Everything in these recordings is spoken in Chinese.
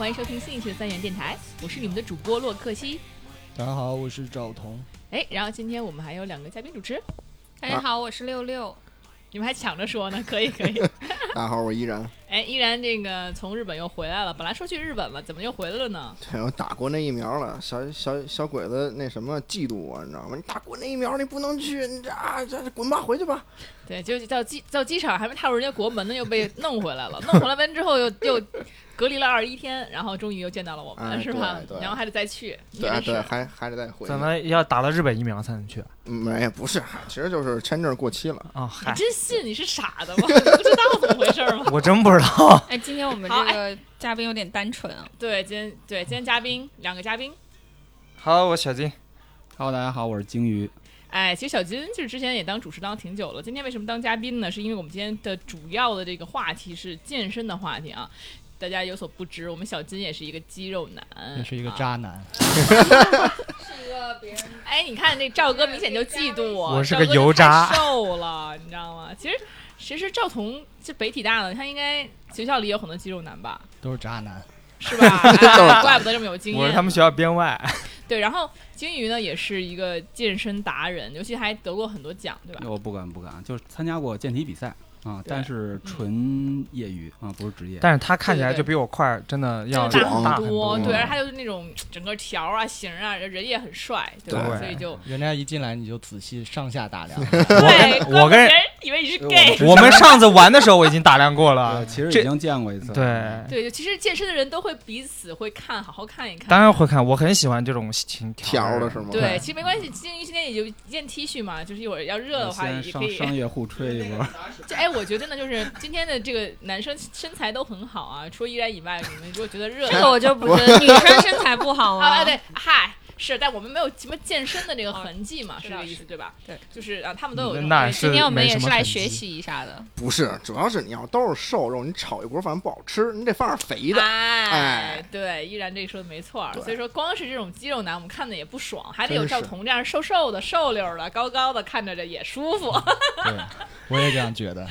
欢迎收听新一期的三元电台，我是你们的主播洛克西。大家好，我是赵彤。哎，然后今天我们还有两个嘉宾主持，大家好，我是六六。你们还抢着说呢，可以可以。大家好，我依然。哎，依然这个从日本又回来了，本来说去日本了，怎么又回来了呢？对，我打过那疫苗了，小小小鬼子那什么嫉妒我，你知道吗？你打过那疫苗，你不能去，你这啊这滚吧，回去吧。对，就到机到机场还没踏入人家国门呢，又被弄回来了。弄回来完之后又又。隔离了二十一天，然后终于又见到了我们，是吧？然后还得再去，对对，还还得再回。怎么要打了日本疫苗才能去？没，不是，其实就是签证过期了啊。你真信？你是傻的吗？不知道怎么回事吗？我真不知道。哎，今天我们这个嘉宾有点单纯啊。对，今天对今天嘉宾两个嘉宾。Hello，，我小金。Hello，大家好，我是鲸鱼。哎，其实小金就是之前也当主持当挺久了，今天为什么当嘉宾呢？是因为我们今天的主要的这个话题是健身的话题啊。大家有所不知，我们小金也是一个肌肉男，也是一个渣男，是一个别人。哎，你看那赵哥明显就嫉妒我，我是个油渣，瘦了，你知道吗？其实其实赵彤是北体大的，他应该学校里有很多肌肉男吧？都是渣男，是吧？怪不得这么有经验。我是他们学校编外。对，然后金鱼呢也是一个健身达人，尤其还得过很多奖，对吧？我不敢不敢，就是参加过健体比赛。啊，但是纯业余啊，不是职业。但是他看起来就比我块真的要大很多，对，而他就是那种整个条啊、型啊，人也很帅，对吧？所以就人家一进来你就仔细上下打量。对，我跟人以为你是 gay。我们上次玩的时候我已经打量过了，其实已经见过一次。对对，其实健身的人都会彼此会看好好看一看。当然会看，我很喜欢这种情条的是吗？对，其实没关系，金鱼今天也就一件 T 恤嘛，就是一会儿要热的话也可以。商业互吹一波。哎，我觉得呢，就是。今天的这个男生身材都很好啊，除了依然以外，你们如果觉得热，这个我就不觉得女生身材不好啊。对，嗨，是，但我们没有什么健身的这个痕迹嘛，是这个意思对吧？对，就是啊，他们都有。那今天我们也是来学习一下的。不是，主要是你要都是瘦肉，你炒一锅饭不好吃，你得放点肥的。哎，对，依然这说的没错。所以说，光是这种肌肉男，我们看的也不爽，还得有赵彤这样瘦瘦的、瘦溜的、高高的，看着着也舒服。对，我也这样觉得。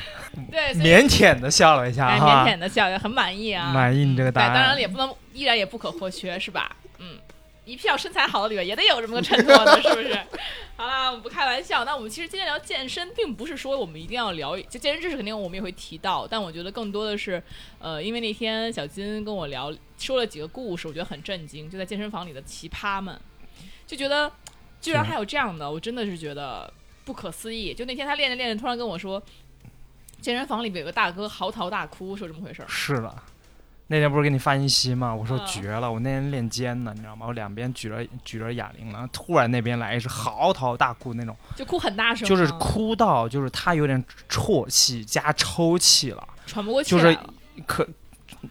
对，腼腆的笑了一下，腼腆的笑，很满意啊。满意你这个答案。当然也不能，依然也不可或缺，是吧？嗯，一票身材好的里面也得有这么个衬托的，是不是？好了，我们不开玩笑。那我们其实今天聊健身，并不是说我们一定要聊，就健身知识肯定我们也会提到，但我觉得更多的是，呃，因为那天小金跟我聊，说了几个故事，我觉得很震惊，就在健身房里的奇葩们，就觉得居然还有这样的，我真的是觉得不可思议。就那天他练着练着，突然跟我说。健身房里边有个大哥嚎啕大哭，说这么回事儿。是的，那天不是给你发信息吗？我说绝了，我那天练肩呢，你知道吗？我两边举着举着哑铃了，突然那边来一声嚎啕大哭那种，就哭很大声，就是哭到就是他有点啜泣加抽泣了，喘不过气就是可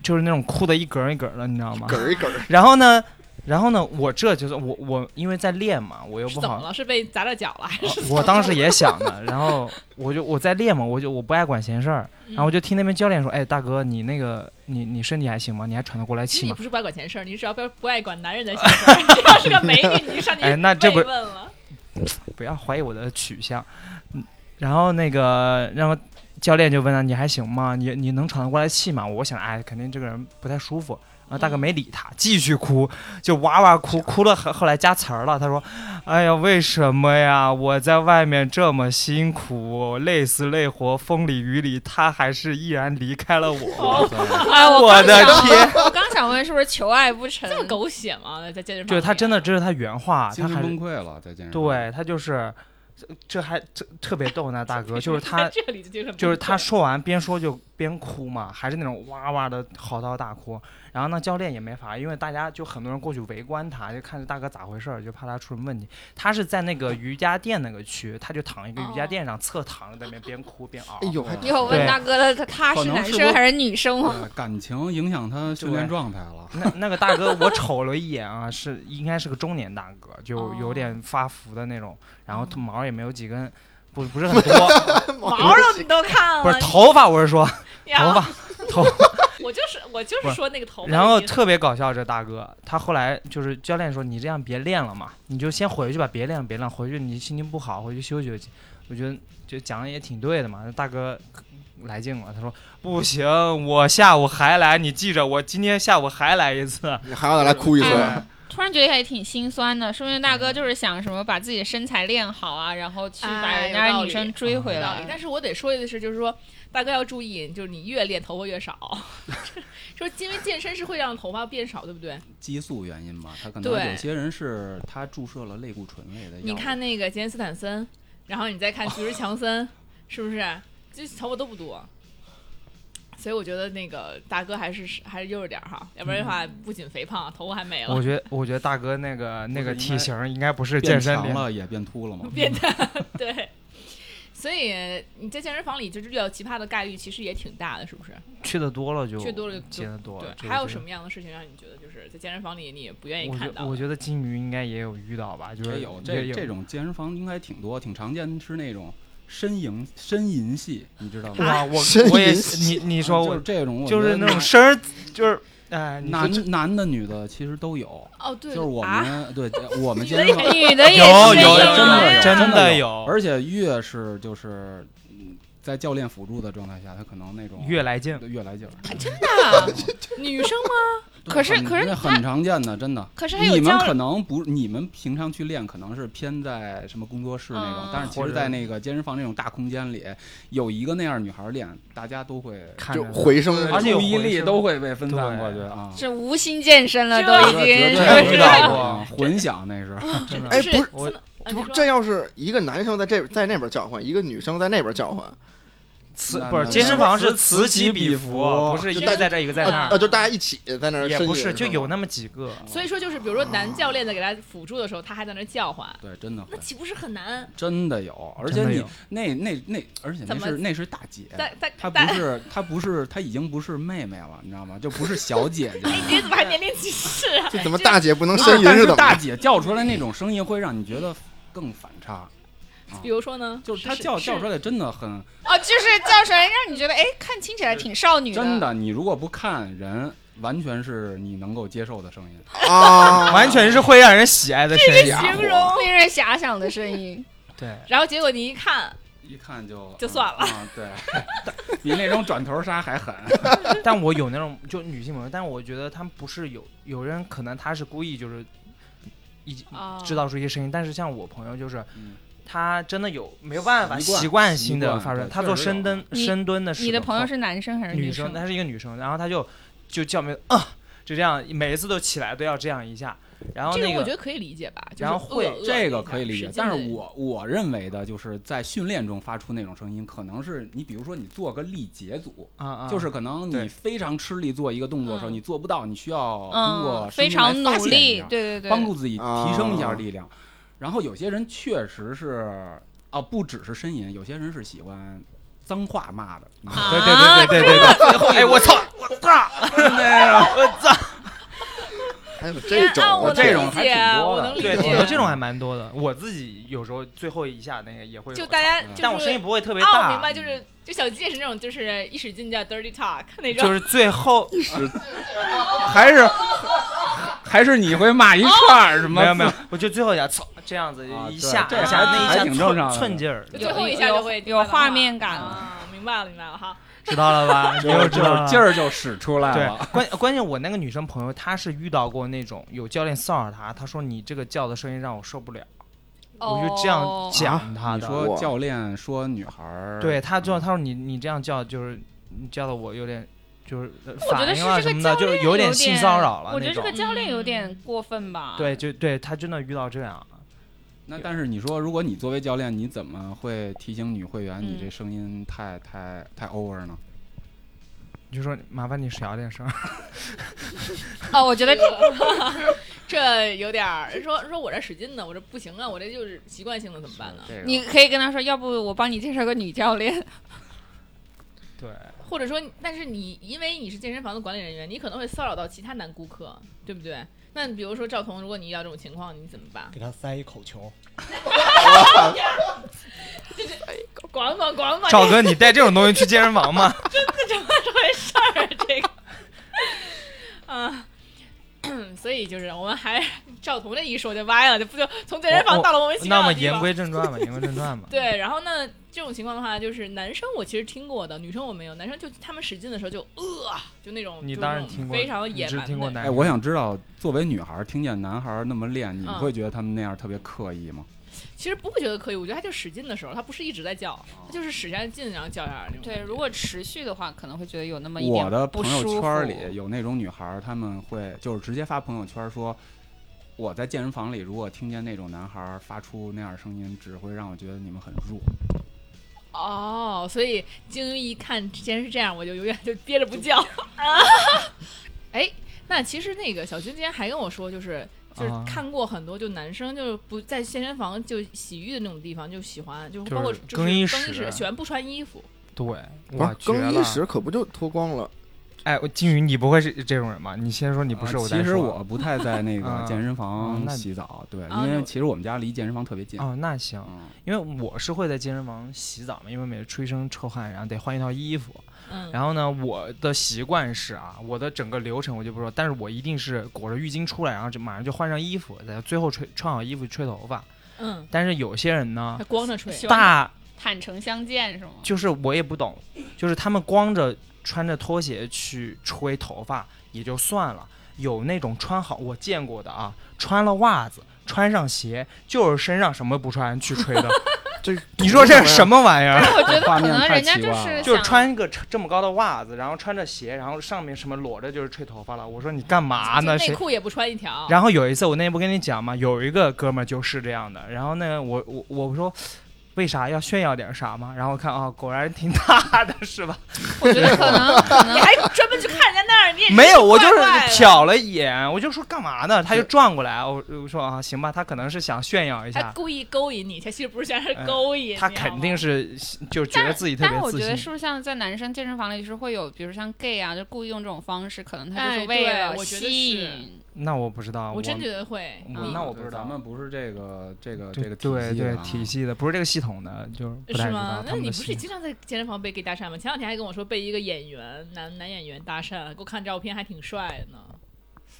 就是那种哭的一格一格的，你知道吗？梗一格。然后呢？然后呢，我这就是我我因为在练嘛，我又不好。怎么了？是被砸着脚了还是？我当时也想的，然后我就我在练嘛，我就我不爱管闲事儿，然后我就听那边教练说：“哎，大哥，你那个你你身体还行吗？你还喘得过来气吗？”你不是不爱管闲事儿，你只要不不爱管男人的闲事儿。你要是个美女，你上去 不问了。不要怀疑我的取向。嗯，然后那个然后教练就问他：“你还行吗？你你能喘得过来气吗？”我想，哎，肯定这个人不太舒服。啊，大哥没理他，继续哭，就哇哇哭，哭了后后来加词儿了。他说：“哎呀，为什么呀？我在外面这么辛苦，累死累活，风里雨里，他还是毅然离开了我。”哎，我的天！我刚想问，是不是求爱不成？这么狗血吗？在健身房？对他真的，这是他原话，他还崩溃了，在健身房。对他就是，这还这特别逗呢，大哥，就是他，就是他说完边说就边哭嘛，还是那种哇哇的嚎啕大哭。然后呢，教练也没法，因为大家就很多人过去围观他，就看这大哥咋回事儿，就怕他出什么问题。他是在那个瑜伽垫那个区，他就躺一个瑜伽垫上，侧躺着在那边边哭边嗷。哎呦，你有问大哥了，他他是男生还是女生吗？感情影响他 训练状态了。那那个大哥，我瞅了一眼啊，是应该是个中年大哥，就有点发福的那种，然后毛也没有几根，不不是很多。毛都你都看了？不是 头发，我是说 头发 头。我就是我就是说那个头发，然后特别搞笑，这大哥他后来就是教练说你这样别练了嘛，你就先回去吧，别练了别练，回去你心情不好回去休息休息。我觉得就讲的也挺对的嘛，大哥来劲了。他说不行，我下午还来，你记着，我今天下午还来一次。你还要再来哭一次？哎突然觉得也挺心酸的，说明大哥就是想什么把自己的身材练好啊，然后去把哎人家女生追回来。但是我得说的是，就是说大哥要注意，就是你越练头发越少，说 因为健身是会让头发变少，对不对？激素原因嘛，他可能有些人是他注射了类固醇类的。你看那个杰森斯坦森，然后你再看巨石强森，是不是？这头发都不多。所以我觉得那个大哥还是还是悠着点哈，要不然的话不仅肥胖，头发还没了我。觉得，我觉得大哥那个那个体型应该不是健身了也变秃了吗。变大，对。所以你在健身房里就是遇到奇葩的概率其实也挺大的，是不是？去的多了就去多了就见得多了。对，还有什么样的事情让你觉得就是在健身房里你也不愿意看到我觉得金鱼应该也有遇到吧，就是也有这也有这种健身房应该挺多，挺常见的是那种呻吟呻吟戏，你知道吗？哇，我我也你你说就是我这种，就是那种声儿，就是哎，男男的女的其实都有，哦，对，就是我啊，们对我们健身房女的也有有真的有真的的有而且越是就是嗯在教练辅助的状态下，他可能那种越来劲。越来劲真。的。女生吗？可是可是很常见的，真的。可是还有你们可能不，你们平常去练可能是偏在什么工作室那种，嗯但是其或者实在那个健身房那种大空间里，有一个那样女孩练，大家都会就看着回声，而且注意力都会被分散过去啊。是无心健身了，都已经绝是对遇到？过混响那是，真的哎，不是，这不这要是一个男生在这在那边叫唤，一个女生在那边叫唤，此不是健身房是此此起彼彼伏伏，不是一个在这一个在那啊，儿，就大家一起在那儿，也不是，就有那么几个。所以说就是，比如说男教练在给他辅助的时候，他还在那叫唤，对，真的那，岂不是很难？真的有，而且你那那那，而且那是那是大姐，在在她不，是她不是她已经不是妹妹了，你知道吗？就不是小姐 姐。你怎么还年龄歧视啊？这怎么大姐不能啊呻吟但是？大姐叫出来那种声音，会让你觉得更反差。比如说呢？就是他叫叫出来，真的很哦，就是叫出来让你觉得，哎，看听起来挺少女真的，你如果不看人，完全是你能够接受的声音。啊，完全是会让人喜爱的声音。家伙形容令人遐想的声音。对，然后结果你一看，一看就就算了啊，对，比那种转头杀还狠。但我有那种就女性朋友，但我觉得他们不是有有人可能他是故意就是一啊，制造出一些声音，但是像我朋友就是嗯他真的有没有办法习惯性的发出来，他做深蹲深蹲的时候，你的朋友是男生还是女生？她是一个女生，然后他就就叫没啊，就这样每一次都起来都要这样一下，然后那个个我觉得可以理解吧？就是然后会这个可以理解但是我我认为的就是在训练中发出那种声音，可能是你比如说你做个力竭组，啊啊，就是可能你非常吃力做一个动作的时候，嗯你做不到，你需要通过嗯，非声音来常发泄一努力，对对对，帮助自己提升一下啊力量。然后有些人确实是啊，不只是呻吟，有些人是喜欢脏话骂的。对对对对对对对，哎我操我操，我操，还有这种啊，我我这种还能理解，挺多的对，我能理解。挺多这种还蛮多的，我自己有时候最后一下那个也会有就大家但我声音不会特别大，我大，明白，就是就小鸡也是那种，就是一使劲叫 dirty talk 那种，就是最后 还是还是你会骂一串儿什么？没有没有，我就最后一下，操，这样子啊一下对一下那一下寸挺正常寸劲儿，就最后一下就会有有画面感了。啊，明白了明白了哈。知道了吧？你就又知道劲儿就使出来对了。，关关键我那个女生朋友，她是遇到过那种有教练骚扰她，她说你这个叫的声音让我受不了，我就这样哦讲她的。你说教练说女孩儿，对她就她说你你这样叫就是你叫的我有点就是反应啊什么的，就是有点性骚扰了我觉得这个那种。教练有点过分吧？对，就对她真的遇到这样，那但是你说，如果你作为教练，你怎么会提醒女会员，你嗯这声音太太太 over 呢？你就说麻烦你小点声。啊，我觉得这 有点儿说说我这使劲呢，我这不行啊，我这就是习惯性的怎么办呢？这个你可以跟他说，要不我帮你介绍个女教练。对，或者说，但是你因为你是健身房的管理人员，你可能会骚扰到其他男顾客，对不对？那比如说赵彤，如果你遇到这种情况，你怎么办？给他塞一口球，管管管管，赵哥，你带这种东西去健身房吗？这怎么回事儿？这个啊。所以就是我们还赵彤这一说就歪了，就不就从健身房到了我们那么言归正传吧，言归正传吧。对，然后呢，这种情况的话，就是男生我其实听过的，女生我没有。男生就他们使劲的时候就呃，就那种你当然听过非常你只野蛮的那种听过男哎，我想知道，作为女孩儿听见男孩儿那么练，你会觉得他们那样特别刻意吗？其实不会觉得刻意，我觉得他就使劲的时候，他不是一直在叫，哦他就是使下劲然后叫下来那种。对，如果持续的话，可能会觉得有那么一点我点的朋友不舒圈里有那种女孩儿，她们会就是直接发朋友圈说，我在健身房里如果听见那种男孩儿发出那样的声音，只会让我觉得你们很弱。哦，所以鲸鱼一看既然是这样，我就永远就憋着不叫啊。哎，那其实那个小军今天还跟我说，就是就是啊看过很多，就男生就是不在健身房就洗浴的那种地方就喜欢，就包括就是更衣更衣室室喜欢不穿衣服。对，不哇是，更衣室可不就脱光了？哎，我金宇，你不会是这种人吧？你先说你不是，啊其实我不太在那个啊健身啊房洗澡，对，因为其实我们家离健身房特别近。哦，那行，嗯，因为我是会在健身房洗澡嘛，因为每次出一身臭汗，然后得换一套衣服。嗯，然后呢，我的习惯是啊，我的整个流程我就不说，但是我一定是裹着浴巾出来，然后就马上就换上衣服，在最后吹穿好衣服吹头发。嗯，但是有些人呢还，光着吹。大坦诚相见是吗？就是我也不懂，就是他们光着穿着拖鞋去吹头发也就算了，有那种穿好我见过的啊，穿了袜子，穿上鞋，就是身上什么不穿去吹的。这你说这是什么玩意儿？我觉得可画面太能人家就奇怪了是就是穿一个这么高的袜子，然后穿着鞋，然后上面什么裸着就是吹头发了。我说你干嘛呢？谁？内裤也不穿一条。然后有一次我那天不跟你讲嘛，有一个哥们儿就是这样的。然后呢，我我我说。为啥要炫耀点啥吗？然后看啊，果然挺大的，是吧？我觉得可能 可能你还专门去看人家那儿，你也没有，我就是瞟了一眼，我就说干嘛呢？他就转过来，我我说啊，行吧，他可能是想炫耀一下，他故意勾引你，他其实不是想勾引你、他肯定是。就觉得自己特但是我别自信。觉得是不是像在男生健身房里是会有，比如像 gay 啊，就故意用这种方式，可能他就是为了我觉得是吸引。那我不知道，我真觉得会，我嗯那我不知道咱们不是这个这个这对个对对体系的啊体系的，不是这个系统的，就是不太知道是吗？那。你不是经常在健身房被 gay 搭讪吗？前两天还跟我说被一个演员男男演员搭讪，给我看照片还挺帅的呢。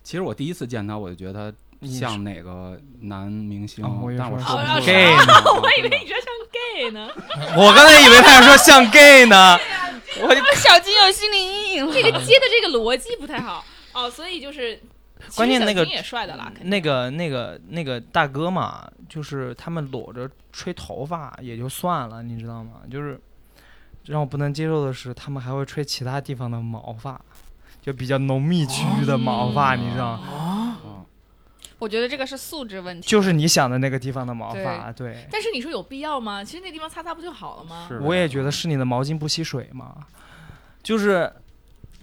其实我第一次见他，我就觉得他你像哪个男明星但我说说不出是，gay 来呢 我以为你说像 gay 呢，我刚才以为他要说像 gay 呢，我就小金有心理阴影了。这个接的这个逻辑不太好哦，所以就是。关键那个那个那个那个大哥嘛，就是他们裸着吹头发也就算了，你知道吗？就是让我不能接受的是，他们还会吹其他地方的毛发，就比较浓密区域的毛发，你知道吗？嗯我觉得这个是素质问题。就是你想的那个地方的毛发，对。但是你说有必要吗？其实那地方擦擦不就好了吗？是我也觉得是你的毛巾不吸水嘛，就是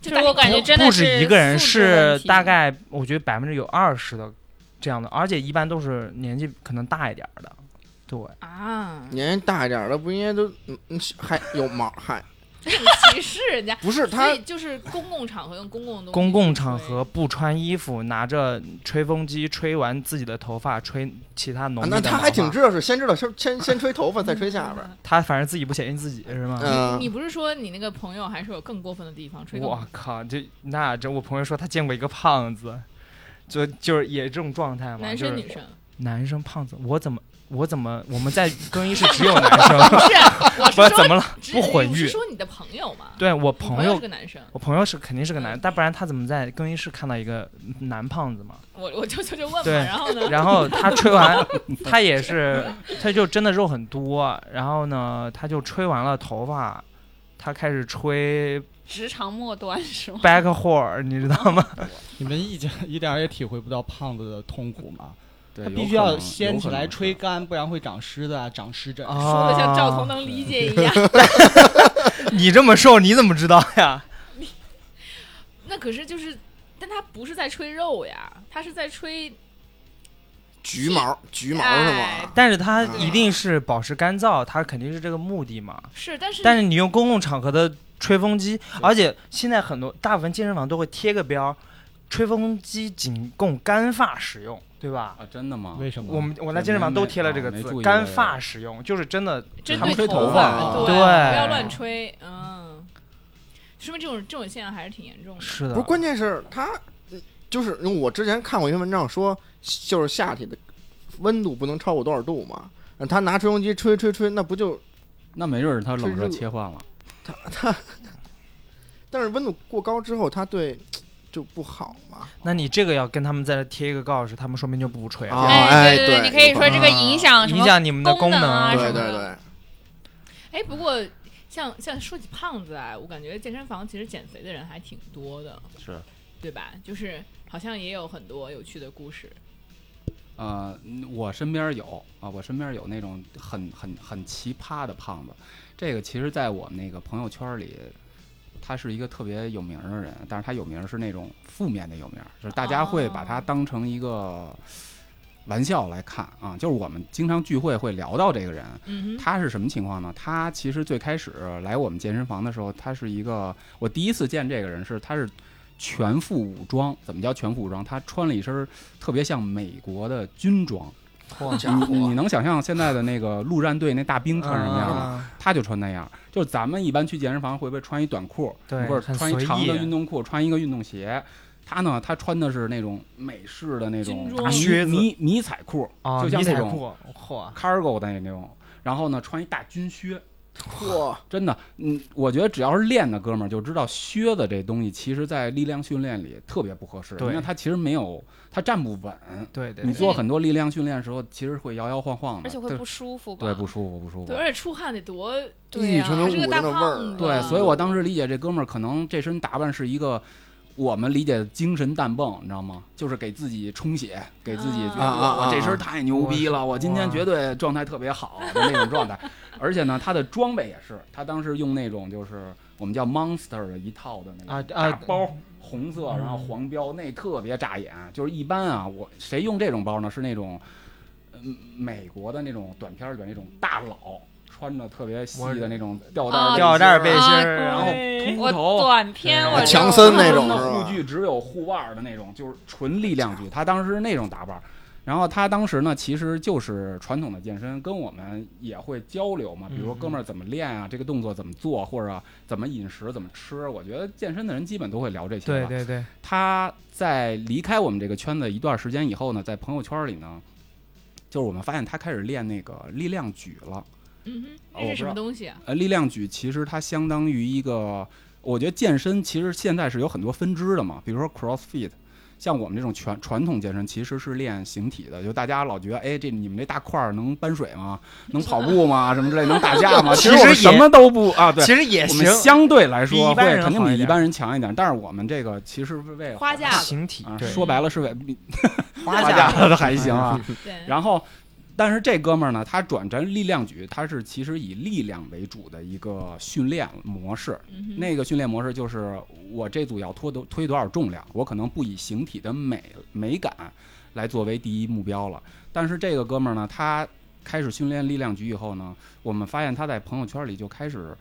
就是我感觉真的不止一个人，是大概我觉得百分之有二十的这样的，而且一般都是年纪可能大一点的，对。啊，年纪大一点的不应该都嗯嗯还有毛还歧视人家。不是他就是公共场合用公共的东西公共场合不穿衣服，拿着吹风机吹完自己的头发，吹其他浓那他还挺知道是先知道先先先吹头发再吹下边儿。他反正自己不嫌弃自己是吗？嗯，你不是说你那个朋友还是有更过分的地方？吹更我靠，就那这我朋友说他见过一个胖子，就就是也这种状态嘛，男生女生？男生胖子，我怎么我怎么我们在更衣室只有男生，不 是，我是说怎么了？不混浴是。说你的朋友嘛？对我你朋朋友是个男生，我朋友是肯定是个男，嗯但不然他怎么在更衣室看到一个男胖子嘛？我我就就就问嘛，对然后呢？然后他吹完，他也是，他就真的肉很多，然后呢，他就吹完了头发，他开始吹直肠末端是吗？back whore，你知道吗？你们一点一点也体会不到胖子的痛苦吗？对，必须要掀起来吹干，不然会长湿的啊，长湿疹。说的像赵彤啊能理解一样，你这么瘦，你怎么知道呀？那可是就是，但它不是在吹肉呀，它是在吹橘毛橘毛是哎吗？但是它一定是保持干燥，它肯定是这个目的嘛。是，但是但是你用公共场合的吹风机，而且现在很多大部分健身房都会贴个标儿，吹风机仅供干发使用，对吧？啊，真的吗？为什么？我们我在健身房都贴了这个字，干发使用，就是真的针他们吹对头头发对，不要乱吹，嗯，说明这种这种现象还是挺严重的。是的。不是，关键是他嗯就是因为我之前看过一篇文章说，就是夏天的温度不能超过多少度嘛。那他拿吹风机吹吹吹，那不就那没准儿他冷热切换了。他他 但是温度过高之后，它对就不好嘛。那你这个要跟他们再贴一个告示，他们说明就不吹了，啊哎，哎对对，对你可以说这个影响什么影响你们的功能啊对对对，哎，不过像像说起胖子啊，我感觉健身房其实减肥的人还挺多的，是，对吧？就是好像也有很多有趣的故事。呃，嗯我身边有啊，我身边有那种很很很奇葩的胖子。这个其实，在我们那个朋友圈里，他是一个特别有名儿的人，但是他有名儿是那种负面的有名儿，就是大家会把他哦当成一个玩笑来看啊。就是我们经常聚会会聊到这个人，他是什么情况呢？他其实最开始来我们健身房的时候，他是一个我第一次见这个人是他是全副武装。怎么叫全副武装？他穿了一身特别像美国的军装。好家你你，能想象现在的那个陆战队那大兵穿什么样吗？啊他就穿那样。就是咱们一般去健身房会不会穿一短裤，对或者穿一长的运动裤，穿一个运动鞋？他呢，他穿的是那种美式的那种靴子迷迷彩裤，啊，就像那种，cargo 的那种。然后呢，穿一大军靴，嚯，真的，嗯，我觉得只要是练的哥们儿就知道靴子这东西，其实在力量训练里特别不合适，对因为它其实没有，它站不稳。对对对，你做很多力量训练的时候，其实会摇摇晃晃的，而且会不舒服吧？对不舒服，不舒服对，。而且出汗得多，对呀一纯五还是个大的味儿胖子。对，所以我当时理解这哥们儿可能这身打扮是一个我们理解的精神弹泵，你知道吗？就是给自己充血，给自己觉得我这身太牛逼了，我今天绝对状态特别好的 那种状态。而且呢，他的装备也是，他当时用那种就是我们叫 Monster 的一套的那个大包。红色，嗯然后黄标，那特别扎眼。就是一般啊，我谁用这种包呢？是那种，嗯，美国的那种短片里边那种大佬，穿着特别细的那种吊带吊带儿背心儿，然后秃头，短片我强森那种的护具只有护腕儿的那种，就是纯力量举。他当时是那种打扮，然后他当时呢，其实就是传统的健身，跟我们也会交流嘛，比如说嗯哥们儿怎么练啊，这个动作怎么做，或者怎么饮食、怎么吃。我觉得健身的人基本都会聊这些吧。对对对，他在离开我们这个圈子一段时间以后呢，在朋友圈里呢，就是我们发现他开始练那个力量举了。嗯哼，那是什么东西啊？呃，力量举其实它相当于一个，我觉得健身其实现在是有很多分支的嘛，比如说 CrossFit。像我们这种传传统健身，其实是练形体的。就大家老觉得，哎，这你们这大块儿能搬水吗？能跑步吗？什么之类，能打架吗？其实我们什么都不啊。对，其实也我行们，相对来说肯定比一般人强一点，但是我们这个其实是为了花架啊，形体啊，说白了是为比花架的还行啊。对，然后，但是这哥们儿呢，他转战力量举，他是其实以力量为主的一个训练模式。嗯那个训练模式就是我这组要拖多推多少重量，我可能不以形体的美美感来作为第一目标了。但是这个哥们儿呢，他开始训练力量举以后呢，我们发现他在朋友圈里就开始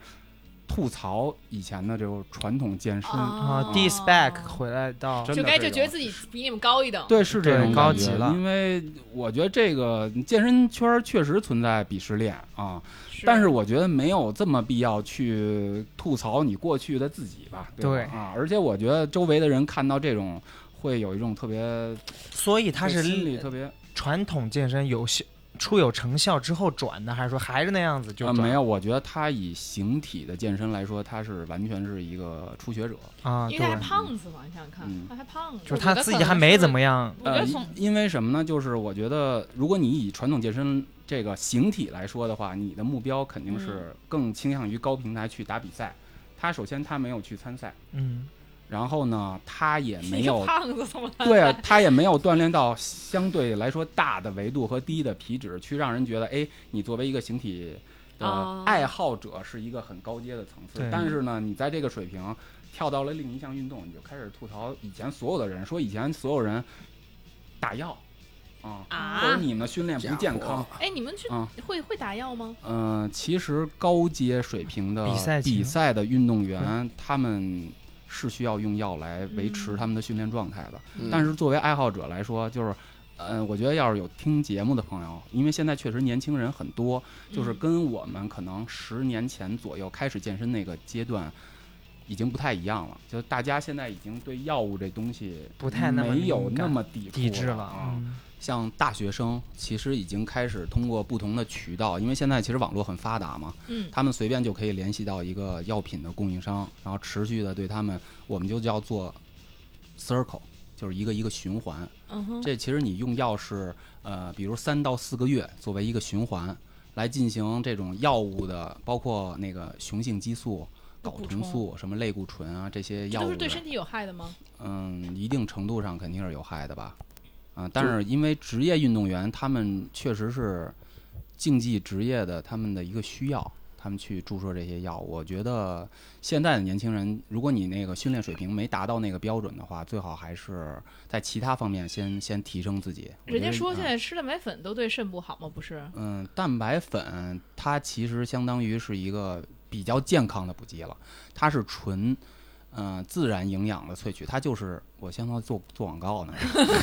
吐槽以前的这种传统健身。啊，disback 回来到就该就觉得自己比你们高一等。对，是这种高级了因为我觉得这个健身圈儿确实存在鄙视链啊，但是我觉得没有这么必要去吐槽你过去的自己吧。对吧对啊，而且我觉得周围的人看到这种，会有一种特别，所以他是心里特别传统健身有效出有成效之后转的，还是说还是那样子就没有。我觉得他以形体的健身来说，他是完全是一个初学者。啊？因为他还，胖子嘛，你想想看嗯，他还胖子，就是他自己还没怎么样。呃，我觉得从因因为什么呢？就是我觉得，如果你以传统健身这个形体来说的话，你的目标肯定是更倾向于高平台去打比赛。他首先他没有去参赛，嗯，然后呢，他也没 有胖子怎么？对啊，他也没有锻炼到相对来说大的维度和低的皮脂，去让人觉得，哎，你作为一个形体的哦爱好者是一个很高阶的层次。对但是呢，你在这个水平跳到了另一项运动，你就开始吐槽以前所有的人，说以前所有人打药啊，啊或者你们训练不健康。哎，你们去啊会会打药吗？嗯、其实高阶水平的比赛比赛的运动员，他们是需要用药来维持嗯他们的训练状态的。嗯但是作为爱好者来说，就是，呃，我觉得要是有听节目的朋友，因为现在确实年轻人很多，就是嗯跟我们可能十年前左右开始健身那个阶段，已经不太一样了。就大家现在已经对药物这东西不太那么没有那么抵抵制了了啊。嗯像大学生其实已经开始通过不同的渠道，因为现在其实网络很发达嘛，嗯他们随便就可以联系到一个药品的供应商，然后持续的对他们，我们就叫做 circle，就是一个一个循环。嗯哼，这其实你用药是呃，比如三到四个月作为一个循环来进行这种药物的，包括那个雄性激素、睾酮素、什么类固醇啊这些药物都是对，身体有害的吗？嗯，一定程度上肯定是有害的吧。啊，但是因为职业运动员他们确实是竞技职业的，他们的一个需要，他们去注射这些药。我觉得现在的年轻人，如果你那个训练水平没达到那个标准的话，最好还是在其他方面先先提升自己。人家说现在吃蛋白粉都对肾不好吗？不是？嗯，蛋白粉它其实相当于是一个比较健康的补剂了，它是纯。嗯、自然营养的萃取，它就是我相当于做做广告呢，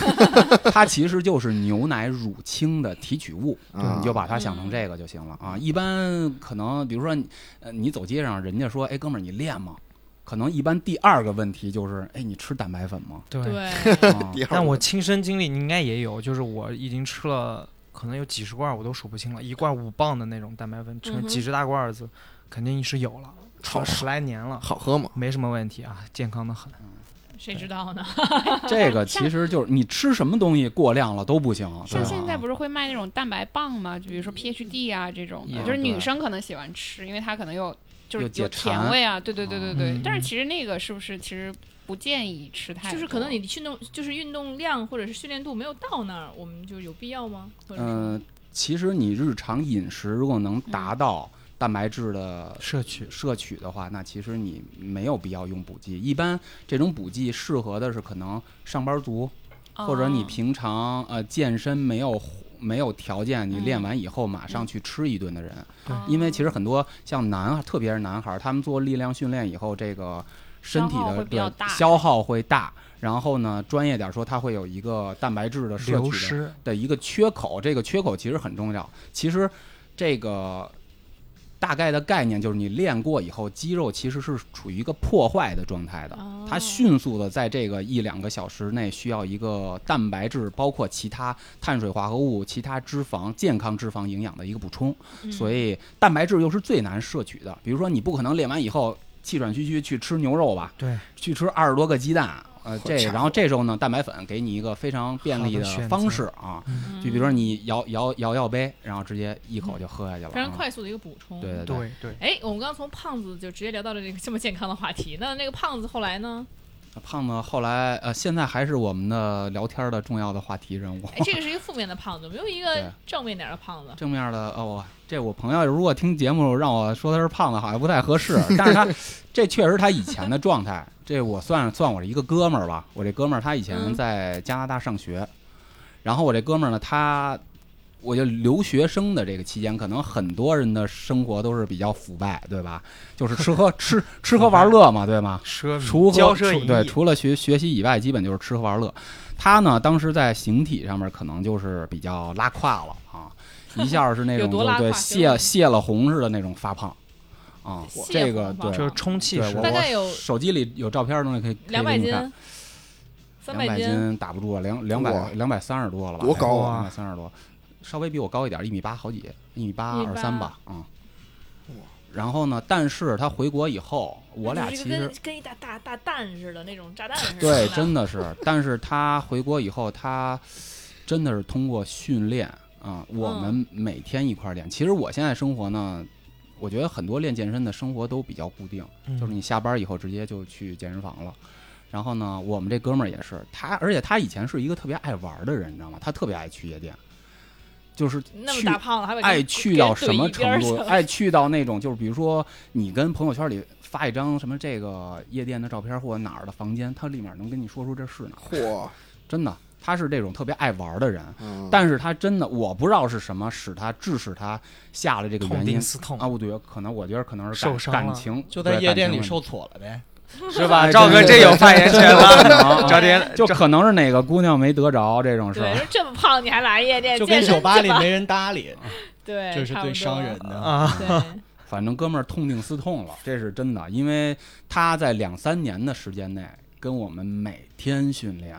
它其实就是牛奶乳清的提取物，啊你就把它想成这个就行了啊。一般可能比如说，呃，你走街上，人家说，哎，哥们儿，你练吗？可能一般第二个问题就是，哎，你吃蛋白粉吗？对。但我亲身经历，你应该也有，就是我已经吃了可能有几十罐，我都数不清了，一罐五磅的那种蛋白粉，成几十大罐儿子，肯定是有了，吃了十来年了，好喝吗？没什么问题啊，健康的很。谁知道呢？这个 其实就是你吃什么东西过量了都不行。像现在不是会卖那种蛋白棒吗？就比如说 PHD 啊这种的，就是女生可能喜欢吃，因为它可能有就是有甜味啊。对对对对对。嗯但是其实那个是不是其实不建议吃太多？就是可能你运动就是运动量或者是训练度没有到那儿，我们就有必要吗？嗯、其实你日常饮食如果能达到蛋白质的摄取摄取的话，那其实你没有必要用补剂。一般这种补剂适合的是可能上班族，或者你哦平常呃健身没有没有条件，你嗯练完以后马上去吃一顿的人。对因为其实很多像男孩，特别是男孩儿，他们做力量训练以后，这个身体消耗的消耗会大。然后呢，专业点儿说，它会有一个蛋白质的摄取的流失，的一个缺口，这个缺口其实很重要。其实这个大概的概念就是，你练过以后，肌肉其实是处于一个破坏的状态的，哦它迅速的在这个一两个小时内需要一个蛋白质，包括其他碳水化合物、其他脂肪、健康脂肪营养的一个补充。嗯所以蛋白质又是最难摄取的。比如说，你不可能练完以后气喘吁吁去吃牛肉吧，对，去吃二十多个鸡蛋。呃，这然后这时候呢，蛋白粉给你一个非常便利的方式啊，嗯就比如说你摇摇摇摇杯，然后直接一口就喝下去了，非常啊快速的一个补充。对对对对，哎，我们刚刚从胖子就直接聊到了这个这么健康的话题。那那个胖子后来呢？胖子后来呃，现在还是我们的聊天的重要的话题人物。哎，这个是一个负面的胖子，没有一个正面点的胖子。正面的哦，我这我朋友如果听节目让我说他是胖子，好像不太合适。但是他这确实他以前的状态，这我算算我是一个哥们儿吧。我这哥们儿他以前嗯在加拿大上学，然后我这哥们儿呢，他我就留学生的这个期间，可能很多人的生活都是比较腐败，对吧？就是吃喝 吃吃喝玩乐嘛，对吗？奢除对，除了学学习以外，基本就是吃喝玩乐。他呢，当时在形体上面可能就是比较拉胯了啊，一下是那 种就对泄泄了洪似的那种发胖啊，泄这个对就是充气对，式我大概有我手机里有照片的东西可以两百斤，三两百斤，打不住啊，两两百两百三十多了吧？多高啊两百三十多，稍微比我高一点，一米八好几，一米八二三八吧，嗯。然后呢？但是他回国以后，我俩其实跟跟一大大大蛋似的那种炸弹似的。对，真的是。但是他回国以后，他真的是通过训练啊、我嗯们每天一块练。其实我现在生活呢，我觉得很多练健身的生活都比较固定，嗯就是你下班以后直接就去健身房了。然后呢，我们这哥们儿也是，他而且他以前是一个特别爱玩儿的人，你知道吗？他特别爱去夜店，就是那么去大胖子还爱去到什么程度？爱去到那种，就是比如说你跟朋友圈里发一张什么这个夜店的照片或者哪儿的房间，他立马能跟你说出这是哪儿，嚯，真的。他是这种特别爱玩的人，嗯，但是他真的我不知道是什么使他致使他下了这个痛原因。定思痛。啊，我觉得可能我觉得可能是感受伤感情，就在夜店里受挫了呗。是吧？哎 赵哥真这有发言权了，赵天就可能是哪个姑娘没得着这种事对，儿。说这么胖你还来夜店，就跟健身酒吧里没人搭理，对，这是最伤人的。啊，反正哥们儿痛定思痛了，这是真的，因为他在两三年的时间内跟我们每天训练，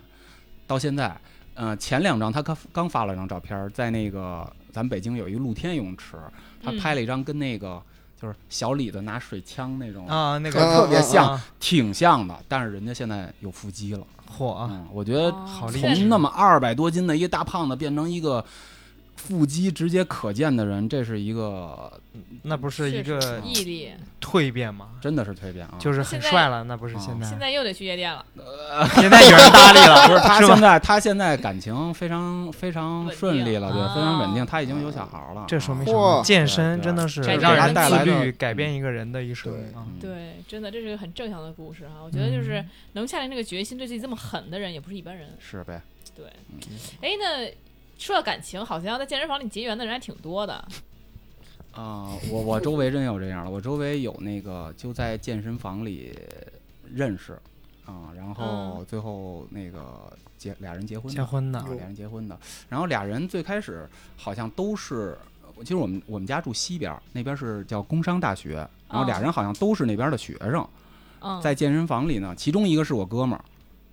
到现在，呃，前两张他刚刚发了张照片，在那个咱北京有一个露天泳池，他嗯拍了一张跟那个就是小李子拿水枪那种，啊，那个啊特别像啊挺像的，但是人家现在有腹肌了，嚯。啊，嗯，我觉得哦好厉害从那么二百多斤的一个大胖子变成一个腹肌直接可见的人，这是一个那不是一个毅力。蜕变吗？真的是蜕变啊！就是很帅了，那不是啊现在？现在又得去夜店了，呃现在有人搭理了，不是他现在他现在感情非常非常顺利了，对，非常稳定，他已经有小孩了。这说明啊什么？健身真的是这让人带来的自律，改变一个人的一生对啊。嗯对，真的这是一个很正向的故事哈。我觉得就是嗯能下定这个决心，对自己这么狠的人，也不是一般人。是呗，对，嗯哎，那说到感情，好像在健身房里结缘的人还挺多的。啊，我我周围真有这样的，我周围有那个就在健身房里认识啊，然后最后那个结俩人结婚的，结婚的啊，俩人结婚的，然后俩人最开始好像都是。其实我们我们家住西边，那边是叫工商大学，然后俩哦人好像都是那边的学生，嗯，在健身房里呢，其中一个是我哥们儿，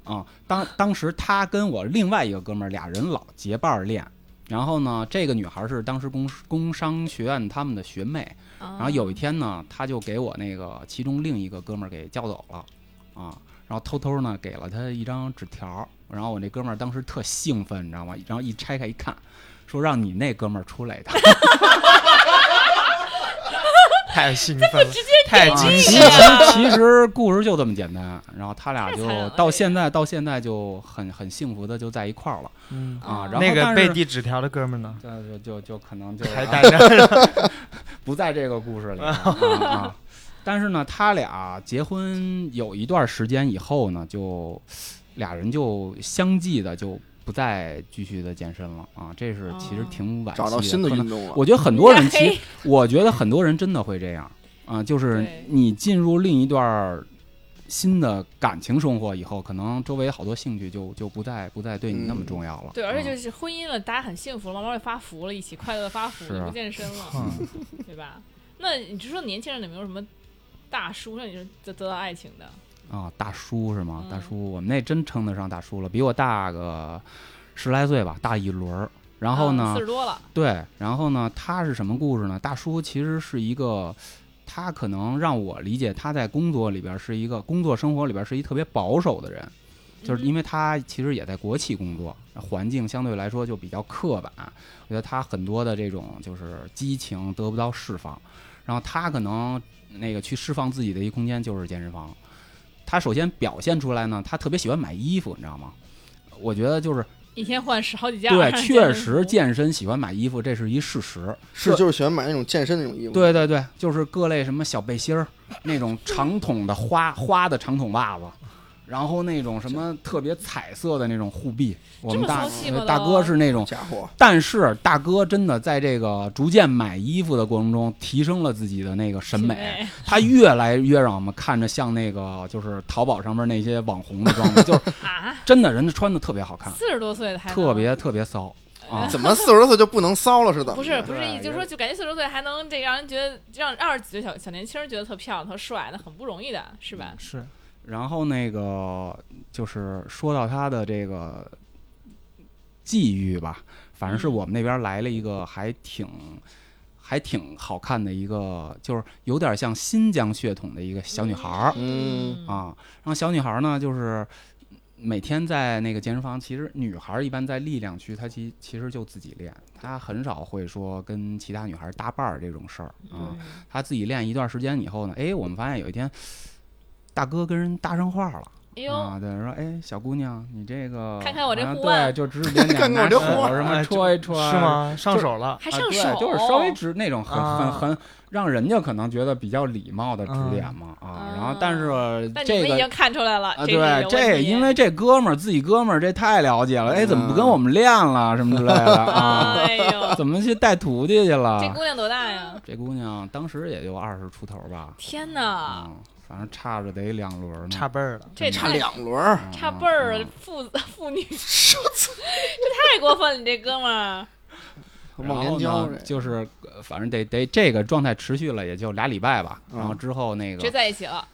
啊，当当时他跟我另外一个哥们儿俩人老结伴儿练，然后呢，这个女孩是当时工工商学院他们的学妹，然然后有一天呢，他就给我那个其中另一个哥们儿给叫走了，啊，然后偷偷呢给了他一张纸条，然后我那哥们儿当时特兴奋，你知道吗？然后一拆开一看，说让你那哥们儿出来的，太兴奋了，太啊惊其喜实了。其实故事就这么简单，然后他俩就到现在到现在就很很幸福的就在一块儿了嗯，啊。哦然后那个但是被递纸条的哥们呢？就就就就可能就还啊 单着。不在这个故事里啊 啊。但是呢，他俩结婚有一段时间以后呢，就俩人就相继的就不再继续的健身了啊。这是其实哦挺惋惜找到新的运动了。我觉得很多人其实，我觉得很多人真的会这样啊，就是你进入另一段新的感情生活以后，可能周围好多兴趣就就不再不再对你那么嗯重要了。对，而且啊就是婚姻了，大家很幸福了，慢慢会发福了，一起快乐的发福，不健身了，嗯对吧？那你就说年轻人有没有什么大叔让你说得得到爱情的？啊，大叔是吗？嗯大叔，我们那真称得上大叔了，比我大个十来岁吧，大一轮儿。然后呢四，十多了，对，然后呢，他是什么故事呢？大叔其实是一个，他可能让我理解他在工作里边是一个工作生活里边是一特别保守的人，就是因为为他其实也在国企工作，环境相对来说就比较刻板，我觉得他很多的这种就是激情得不到释放，然后他可能那个去释放自己的一空间就是健身房。他首先表现出来呢，他特别喜欢买衣服，你知道吗？我觉得就是一天换十好几件，对，确实健身喜欢买衣服，这是一事实。是就是喜欢买那种健身那种衣服。对对对，就是各类什么小背心儿，那种长筒的花花的长筒袜子，然后那种什么特别彩色的那种护臂。我们大大哥是那种，家伙，但是大哥真的在这个逐渐买衣服的过程中，提升了自己的那个审美。他越来越让我们看着像那个就是淘宝上面那些网红的装备，就是啊，真的人家穿的特别好看，四十多岁的还特别特别骚。啊。怎么四十多岁就不能骚了似的？不是不是，对就是说，就感觉四十多岁还能这让人觉得让二十几岁小小年轻人觉得特漂亮、特帅，那很不容易的，是吧？是然后那个就是说到他的这个际遇吧，反正是嗯我们那边来了一个还挺还挺好看的一个，就是有点像新疆血统的一个小女孩儿、嗯啊。然后小女孩儿呢，就是每天在那个健身房，其实女孩儿一般在力量区，她其其实就自己练，她很少会说跟其他女孩儿搭伴儿这种事儿啊。嗯她自己练一段时间以后呢，哎，我们发现有一天。大哥跟人搭上话了，哎呦，啊，对，说哎，小姑娘，你这个看看我这啊护腕对，就指指点点，看看我这护腕什么哎戳一戳，是？吗？上手了，还上手，啊对，就是稍微指那种很啊。很很让人家可能觉得比较礼貌的指点嘛啊，然后但是这个但你们已经看出来了，啊，对，这因为这哥们儿自己哥们儿这太了解了，哎，怎么不跟我们练了什么之类的啊？哎呦，怎么去带徒弟去了？这姑娘多大呀？这姑娘当时也就二十出头吧，天哪，嗯，反正差着得两轮呢，差辈儿了。这差两轮儿，嗯差辈儿了父父女，这太过分了！你这哥们儿，然后呢就是呃反正得得这个状态持续了也就俩礼拜吧，嗯然后之后那个在一起了。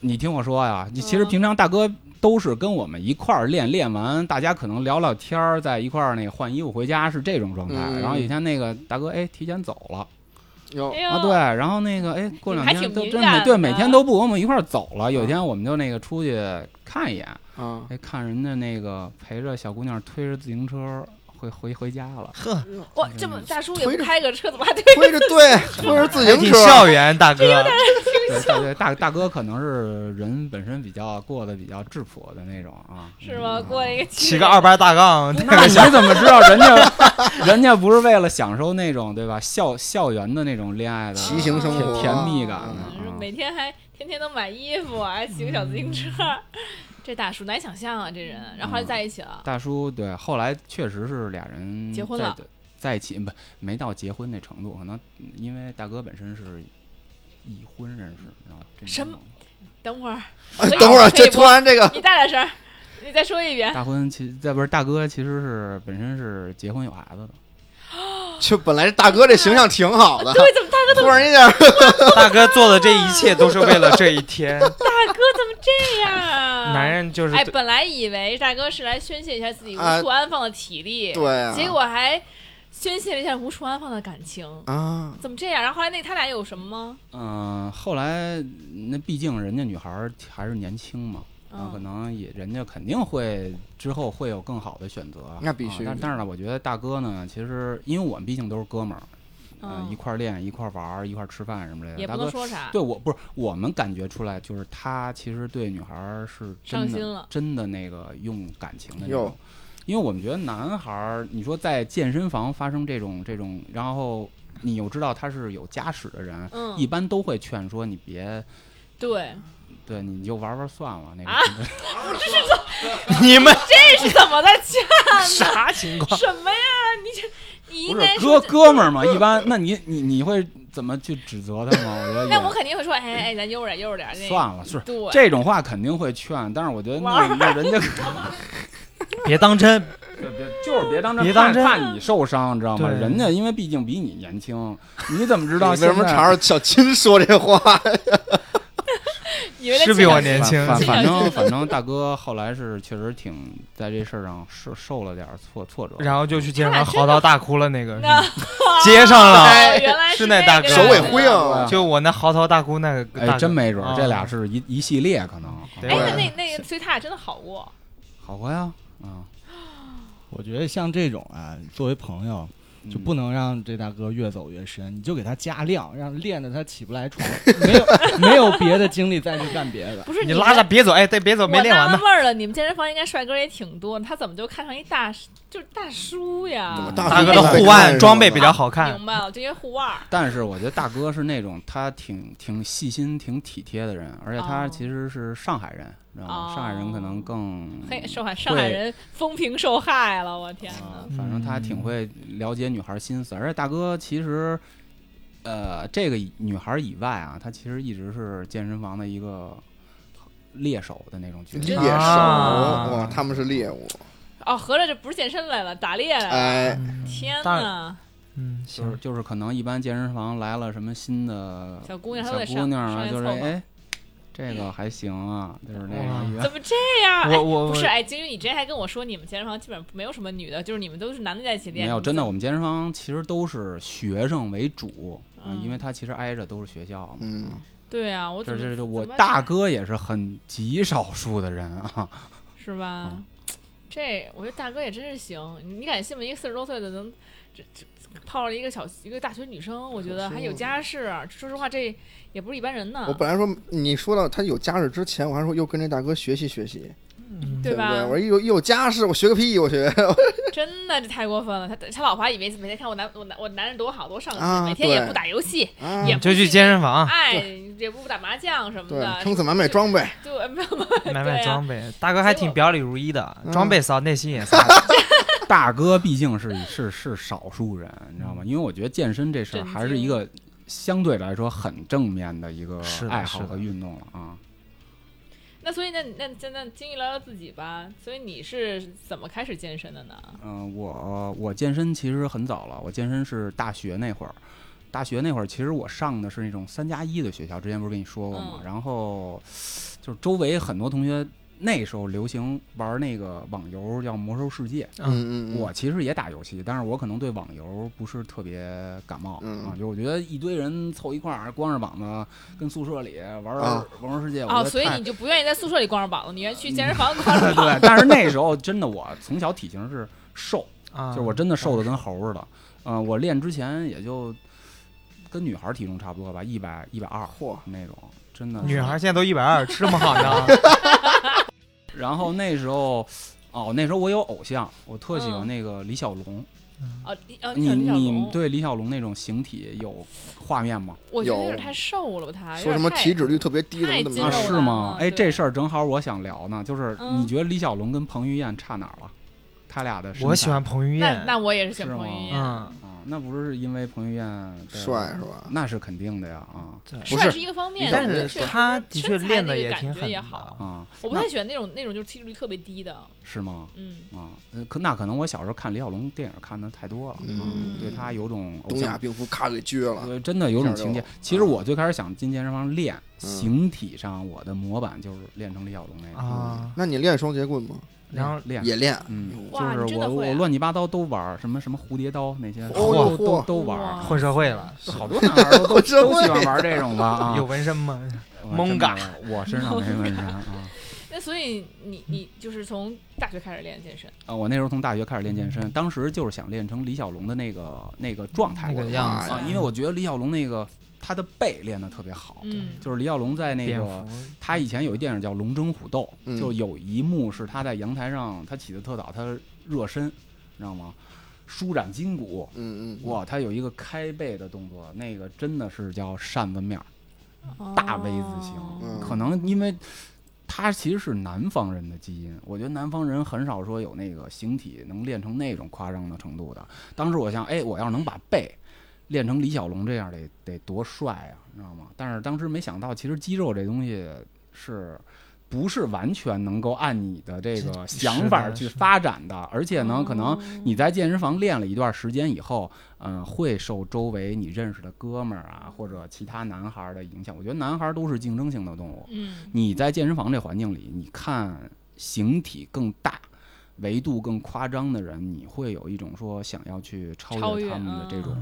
你听我说呀，你其实嗯平常大哥都是跟我们一块儿练，练完大家可能聊聊天儿，在一块儿那个换衣服回家是这种状态。嗯然后有一天那个大哥哎提前走了啊，对，然后那个哎过两天都真每对每天都不跟我们一块儿走了。有一天我们就那个出去看一眼，啊，哎看人家那个陪着小姑娘推着自行车回回回家了。呵，哇，这么大叔也不开个车，怎么还推？推着对，推着自行车，校园大哥，对对对，大大哥可能是人本身比较过得比较质朴的那种啊，是吗？嗯过一个骑个二八大杠，你怎么知道人家 人家不是为了享受那种对吧校校园的那种恋爱的骑行生活甜甜蜜感嗯呢？每天还天天都买衣服，还骑个小自行车，这大叔难以想象啊，这人。然后后来在一起了，大叔对，后来确实是俩人结婚了在在一起不没到结婚那程度，可能因为大哥本身是已婚人士，然后这什么等会儿，哎，等会儿，突然这个你大点声，你再说一遍。大婚其在不是大哥其实是本身是结婚有孩子的。就本来大哥这形象挺好的，对，怎么大哥突然一下，大哥做的这一切都是为了这一天。大哥怎么这样啊？男人就是哎，本来以为大哥是来宣泄一下自己无啊处安放的体力，对啊，结果还宣泄了一下无处安放的感情，啊，怎么这样？然后后来那他俩有什么吗？嗯、后来那毕竟人家女孩儿还是年轻嘛，然后可嗯，能也人家肯定会之后会有更好的选择。那必须啊但但是呢，我觉得大哥呢，其实因为我们毕竟都是哥们儿，呃，嗯一块儿练，一块儿玩儿，一块儿吃饭什么的。也不大哥能说啥。对我不是我们感觉出来，就是他其实对女孩儿是真的上心了真的那个用感情的那哟种。因为我们觉得男孩儿，你说在健身房发生这种这种，然后你又知道他是有家室的人，嗯一般都会劝说你别，对，对，你就玩玩算了那个。啊 你们这是怎么的呛？啥情况？什么呀？你这你应不是该说哥哥们儿嘛，一般那你你你会怎么去指责他吗？我觉得那我肯定会说，哎哎，咱悠着点，悠着点。那算了，是，这种话肯定会劝，但是我觉得那那人家别当真，别别就是别当真，别当真怕怕你受伤，知道吗？人家因为毕竟比你年轻，你怎么知道为什么现在朝着小金说这话？以为在是比我年轻反反正反正大哥后来是确实挺在这事儿上受受了点儿挫挫折，然后就去街上嚎啕大哭了，那个是吗 接上了，是那大哥首尾呼应啊就我那嚎啕大哭那个哎，真没准这俩是一一系列可能。对哎，那那那个，所以他俩真的好过。好过呀，啊，我觉得像这种啊，作为朋友，就不能让这大哥越走越深，你就给他加量，让练的他起不来床，没有没有别的精力再去干别的。不是你拉着别走，哎，对，别走，没练完呢我纳闷。儿了，你们健身房应该帅哥也挺多，他怎么就看上一大就是大叔呀？大大哥的护腕装备比较好看，明白了，就因为护腕。但是我觉得大哥是那种他挺挺细心、挺体贴的人，而且他哦其实是上海人，知道吗？哦上海人可能更 嘿，上海上海人风评受害了，我天啊哪！，反正他挺会了解女孩心思，而且大哥其实，呃，这个女孩以外啊，他其实一直是健身房的一个猎手的那种角色。猎手，啊哇，他们是猎物，哦，合着这不是健身来了，打猎来了。哎，天大哪！嗯，就是就是可能一般健身房来了什么新的小姑娘小姑娘啊，就是哎，这个还行啊，就是那个怎么这样？哎我我不是哎，金宇，你之前还跟我说你们健身房基本上没有什么女的，就是你们都是男的在一起练。没有，真的，我们健身房其实都是学生为主，嗯因为他其实挨着都是学校嘛。嗯，对啊，我这这这，我大哥也是很极少数的人啊。是吧？嗯这我觉得大哥也真是行，你敢信吗？一个四十多岁的能这这泡了一个小一个大学女生，我觉得还有家室，说实话这也不是一般人呢我，本来说你说到他有家室之前，我还说又跟这大哥学习学习，对吧我？说有有家室，我学个屁，我学 真的这太过分了，他他老婆还以为每天看我男我男我男人多好多上进，啊每天也不打游戏，啊，也不就去健身房哎，也不打麻将什么的，，撑死买买装备，对，没有买买装备。大哥还挺表里如一的，嗯装备骚，内心也骚。大哥毕竟是 是是少数人，你知道吗？因为我觉得健身这事儿还是一个相对来说很正面的一个爱好和运动了啊。那所以那那那那金玉聊聊自己吧。所以你是怎么开始健身的呢？嗯、我我健身其实很早了，我健身是大学那会儿。大学那会儿，其实我上的是那种三加一的学校，之前不是跟你说过吗？嗯然后就是周围很多同学那时候流行玩那个网游，叫《魔兽世界》。嗯嗯嗯，我其实也打游戏，但是我可能对网游不是特别感冒、嗯啊，就我觉得一堆人凑一块儿，光着膀子跟宿舍里玩魔兽世界》我哦，觉得太所以你就不愿意在宿舍里光着膀子，你愿意去健身房光着 膀子。对，但是那时候真的我从小体型是瘦，啊，就是我真的瘦的跟猴似的。嗯、我练之前也就跟女孩体重差不多吧，一百一百二嚯，那种，真的女孩现在都一百二，吃这么好呢？然后那时候，哦，那时候我有偶像，我特喜欢嗯那个李小龙。哦，李哦，你叫李小你龙，对李小龙那种形体有画面吗？我觉得有有点太瘦了吧，他说什么体脂率特别低，太怎么怎么啊，是吗？哎，这事儿正好我想聊呢，就是嗯你觉得李小龙跟彭于晏差哪儿了？他俩的我喜欢彭于晏，那我也是喜欢彭于晏，嗯，啊，那不是因为彭于晏帅是吧？那是肯定的呀啊帅是一个方面，但是他的确练的也挺好。啊，我不太喜欢那种那种就是体脂率特别低的，是吗？嗯，啊，呃可那可能我小时候看李小龙电影看的太多了，嗯啊对他有种偶东亚，病夫咔给撅了，呃，真的有种情节。其实我最开始想进健身房练，嗯形体上我的模板就是练成李小龙那个，啊，那你练双截棍吗？然后练也练，嗯，就是我我乱七八糟都玩，什么什么蝴蝶刀那些，哦都都都玩混社会了，好多男孩儿都 都喜欢玩这种吧啊，有纹身吗？蒙嘎没有我身上没纹身啊。那所以你你就是从大学开始练健身，啊，我那时候从大学开始练健身，当时就是想练成李小龙的那个那个状态那个样子啊，因为我觉得李小龙那个他的背练得特别好，嗯，就是李小龙在那个，他以前有一电影叫《龙争虎斗》，嗯。就有一幕是他在阳台上，他起的特早，他热身，知道吗？舒展筋骨，嗯嗯，哇，他有一个开背的动作，那个真的是叫扇子面儿，大 V 字形，嗯。可能因为他其实是南方人的基因，我觉得南方人很少说有那个形体能练成那种夸张的程度的。当时我想，哎，我要是能把背练成李小龙这样，得得多帅啊，你知道吗？但是当时没想到，其实肌肉这东西是。不是完全能够按你的这个想法去发展的，而且呢，可能哦你在健身房练了一段时间以后，嗯、会受周围你认识的哥们儿啊或者其他男孩儿的影响。我觉得男孩儿都是竞争性的动物，嗯你在健身房这环境里，你看形体更大、维度更夸张的人，你会有一种说想要去超超越越他们的这种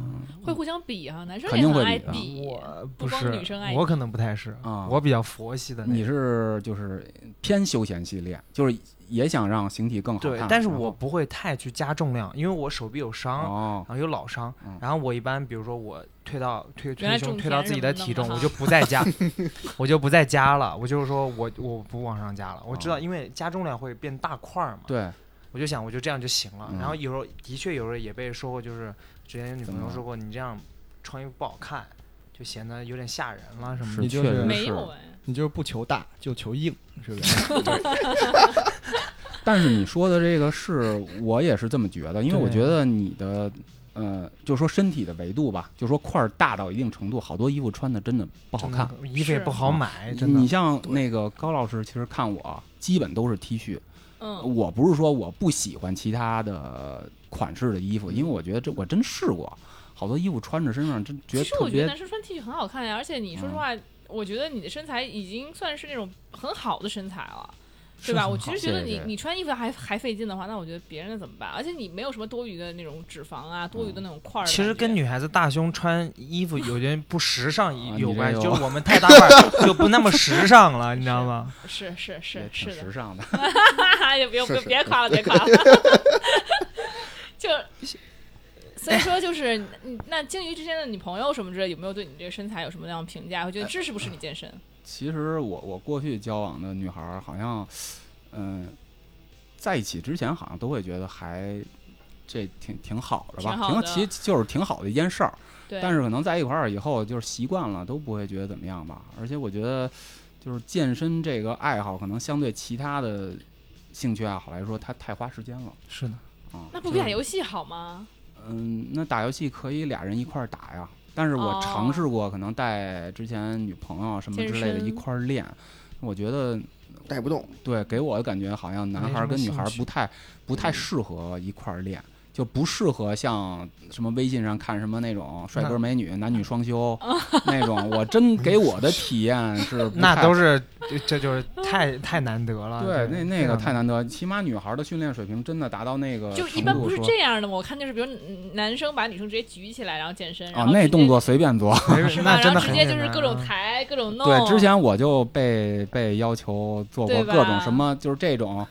会互相比啊，男生肯也爱定会比啊，我不是女生爱，我可能不太是啊。我比较佛系的你。是就是偏休闲系列，就是也想让形体更好看。对，但是我不会太去加重量，因为我手臂有伤，哦，然后有老伤嗯，然后我一般比如说我推到推推胸推到自己的体重，我就不再加，我就不再加了，我就是说我我不往上加了，我知道哦。因为加重量会变大块儿嘛，对，我就想我就这样就行了。嗯然后有时候的确有时候也被说过，就是之前有女朋友说过你这样穿衣服不好看，就显得有点吓人了什么的。你就是是确实是没有哎，你就是不求大，就求硬，是不是？但是你说的这个是我也是这么觉得，因为我觉得你的呃，就说身体的维度吧，就说块儿大到一定程度，好多衣服穿的真的不好看。衣服也不好买，真的你。像那个高老师，其实看我基本都是 T 恤，嗯，我不是说我不喜欢其他的款式的衣服，因为我觉得这我真试过，好多衣服穿着身上真觉得特其实我觉得男生穿 T 恤很好看呀，而且你说实嗯话，我觉得你的身材已经算是那种很好的身材了。对吧？我其实觉得你你穿衣服还还费劲的话，那我觉得别人的怎么办？而且你没有什么多余的那种脂肪啊，多余的那种块儿。其实跟女孩子大胸穿衣服有点不时尚 啊有关系，就是我们太大块儿就不那么时尚了，你知道吗？是是是是的时，尚的。也别别是是别夸了，别夸了。就 所以说，就是你那鲸鱼之间的女朋友什么之类，有没有对你这个身材有什么样的评价？会觉得支持不支持你健身？其实我我过去交往的女孩儿，好像，嗯、在一起之前好像都会觉得还这挺挺好的吧，挺其就是挺好的一件事儿。对，但是可能在一块儿以后，就是习惯了，都不会觉得怎么样吧。而且我觉得，就是健身这个爱好，可能相对其他的兴趣爱好来说，它太花时间了是的，啊。那不比打游戏好吗？嗯，那打游戏可以俩人一块儿打呀。但是我哦尝试过，可能带之前女朋友啊什么之类的一块儿练，我觉得带不动。对，给我的感觉好像男孩儿跟女孩儿不太不太适合一块儿练，就不适合像什么微信上看什么那种帅哥美女、男女双修 那种。我真给我的体验是那都是这这就是太太难得了。对，那那个太难。得，起码女孩儿的训练水平真的达到那个就一般不是这样的吗？我看就是，比如嗯男生把女生直接举起来，然后健身，然啊，后直接那动作随便做。是吧？那真的然后直接很简单就是各种啊抬、各种弄。对，之前我就被被要求做过各种什么，就是这种抬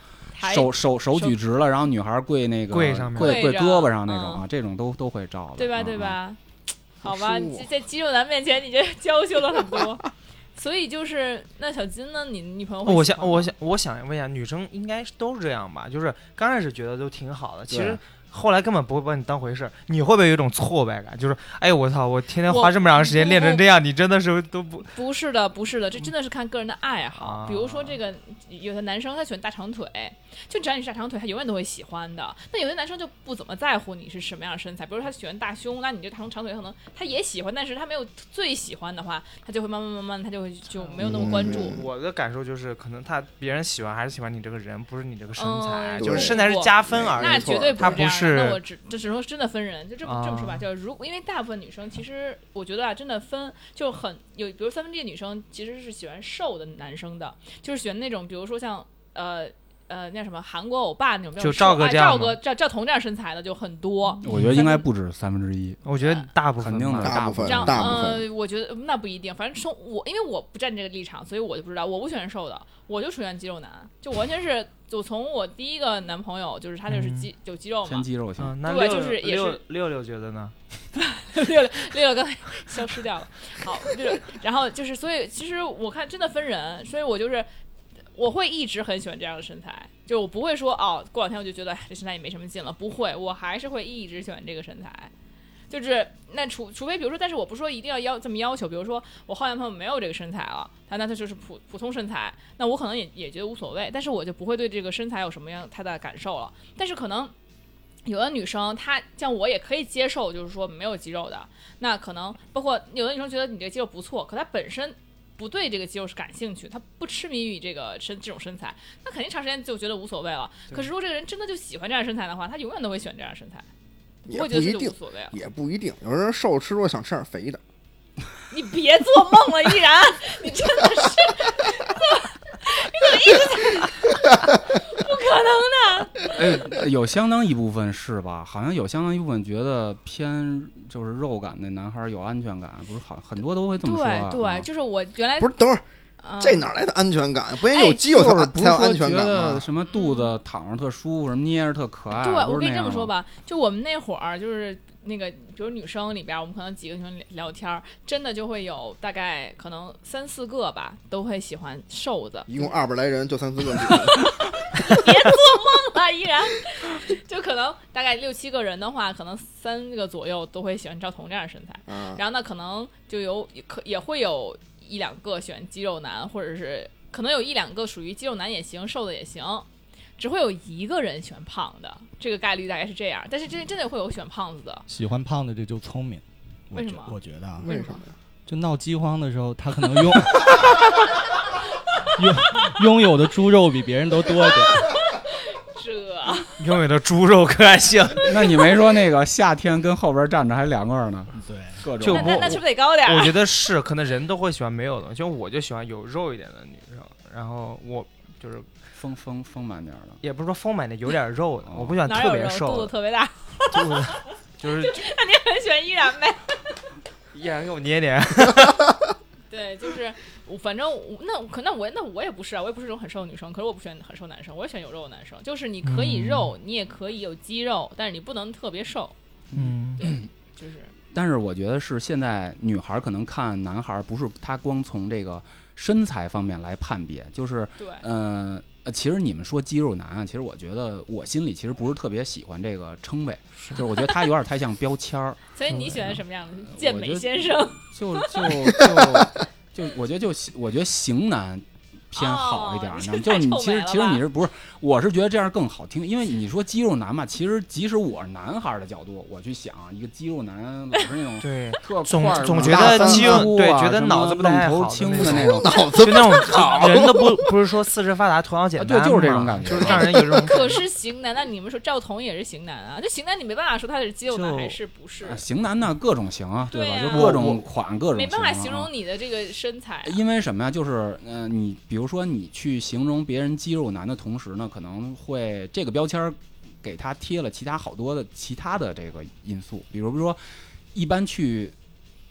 手手手举直了，然后女孩跪那个跪上面跪跪胳膊上那种嗯啊，这种都都会照的，对吧？对吧？好吧，你在肌肉男面前，你这娇羞了很多。所以就是，那小金呢？你女朋友我想，我想，我想问一下，女生应该是都是这样吧？就是刚开始觉得都挺好的，其实后来根本不会把你当回事儿。你会不会有一种挫败感？就是，哎呦我操，我天天花这么长时间练成这样，你真的是都不不是的，不是的，这真的是看个人的爱好。啊比如说，这个有的男生他喜欢大长腿，就只要你是大长腿，他永远都会喜欢的。那有的男生就不怎么在乎你是什么样的身材，比如说他喜欢大胸，那你这长长腿可能他也喜欢，但是他没有最喜欢的话，他就会慢慢慢慢，他就会就没有那么关注。嗯我的感受就是，可能他别人喜欢还是喜欢你这个人，不是你这个身材，嗯就是身材是加分而已。那绝对他不不那我只这只能说真的分人，就这么、这么说吧，啊就如因为大部分女生其实我觉得啊，真的分就很有，比如三分之一的女生其实是喜欢瘦的男生的，就是喜欢那种比如说像呃。呃，那什么韩国欧巴那种，就赵哥赵哥赵赵彤这样身材的就很多。我觉得应该不止三分之一。我觉得大部分肯定的大部分这样，大部分呃，我觉得那不一定，反正从我，因为我不站这个立场，所以我就不知道，我不喜欢瘦的，我就喜欢肌肉男，就完全是，就从我第一个男朋友，就是他就是肌、有肌肉偏嘛，肌肉型，嗯，那对六就是也是六六觉得呢？六六六六刚才消失掉了。好，六六，然后就是，所以其实我看真的分人，所以我就是我会一直很喜欢这样的身材，就我不会说哦，过两天我就觉得哎这身材也没什么劲了，不会，我还是会一直喜欢这个身材。就是那除除非比如说，但是我不是说一定要要这么要求，比如说我后男朋友没有这个身材了，他那他就是普普通身材，那我可能也也觉得无所谓，但是我就不会对这个身材有什么样太大的感受了。但是可能有的女生她像我也可以接受，就是说没有肌肉的，那可能包括有的女生觉得你这个肌肉不错，可她本身不对这个肌肉是感兴趣，她不痴迷于这个身这种身材，那肯定长时间就觉得无所谓了。可是如果这个人真的就喜欢这样身材的话，他永远都会选这样身材，不也不一定，所谓了。也不一定。有人瘦吃多想吃点肥的，你别做梦了，依然，你真的是，你怎么一直在？不可能的。哎，有相当一部分是吧？好像有相当一部分觉得偏就是肉感的男孩有安全感，不是好很多都会这么说啊。对对，就是我原来不是？等会儿嗯这哪来的安全感？不应该哎有肌肉才就是不是说才有安全感吗？得什么肚子躺着特舒服，什么捏着特可爱。对，我跟你这么说吧，就我们那会儿就是那个，比如女生里边，我们可能几个女生聊聊天，真的就会有大概可能三四个吧，都会喜欢瘦子。一共二百来人，就三四个 别做梦了，依然，就可能大概六七个人的话，可能三个左右都会喜欢赵彤这样的身材。嗯，然后呢，可能就有可也会有一两个选肌肉男，或者是可能有一两个属于肌肉男也行，瘦的也行，只会有一个人喜欢胖的，这个概率大概是这样。但是真真的会有选胖子的，喜欢胖的这就聪明。我觉为什么我觉得啊，为什么呀？就闹饥荒的时候，他可能拥 拥拥有的猪肉比别人都多一点。这拥有的猪肉可爱性，那你没说那个夏天跟后边站着还凉快呢，对，各种就那那那是不是得高点儿？我觉得是，可能人都会喜欢没有的，就我就喜欢有肉一点的女生，然后我就是丰丰丰满点儿的。也不是说丰满点，有点肉的，哦我不喜欢特哪有肉？肚子别瘦的，特别大，肚子 就是那你很喜欢依然呗？依然给我捏捏。对，就是我，反正我那可那我那我也不是啊，我也不是这种很瘦的女生，可是我不喜欢很瘦男生，我也喜欢有肉的男生。就是你可以肉，你也可以有肌肉，但是你不能特别瘦，嗯，就是但是我觉得是现在女孩儿可能看男孩儿，不是她光从这个身材方面来判别，就是对。呃呃，其实你们说肌肉男啊，其实我觉得我心里其实不是特别喜欢这个称谓，就是我觉得他有点太像标签儿，所以你喜欢什么样的健美先生？就就就就我觉得就我觉得型男偏好一点哦儿，你知道吗？就是你其实其实你是不是？我是觉得这样更好听，因为你说肌肉男嘛，其实即使我是男孩儿的角度，我去想一个肌肉男老是那种 对，特总总觉得大肌肉粗对觉得脑子不太好的那种 青的那种。脑子就那种人都不不是说四肢发达头脑简单啊对就是这种感觉就是让人有这种。可是型男，那你们说赵彤也是型男啊？这型男你没办法说他是肌肉男还是不是，啊型男呢，各种型啊，吧？对吧就各种款，各种没办法形容你的这个身材啊。因为什么呀？就是，嗯，你比如说你去形容别人肌肉男的同时呢，可能会这个标签儿给他贴了其他好多的其他的这个因素，比如说，一般去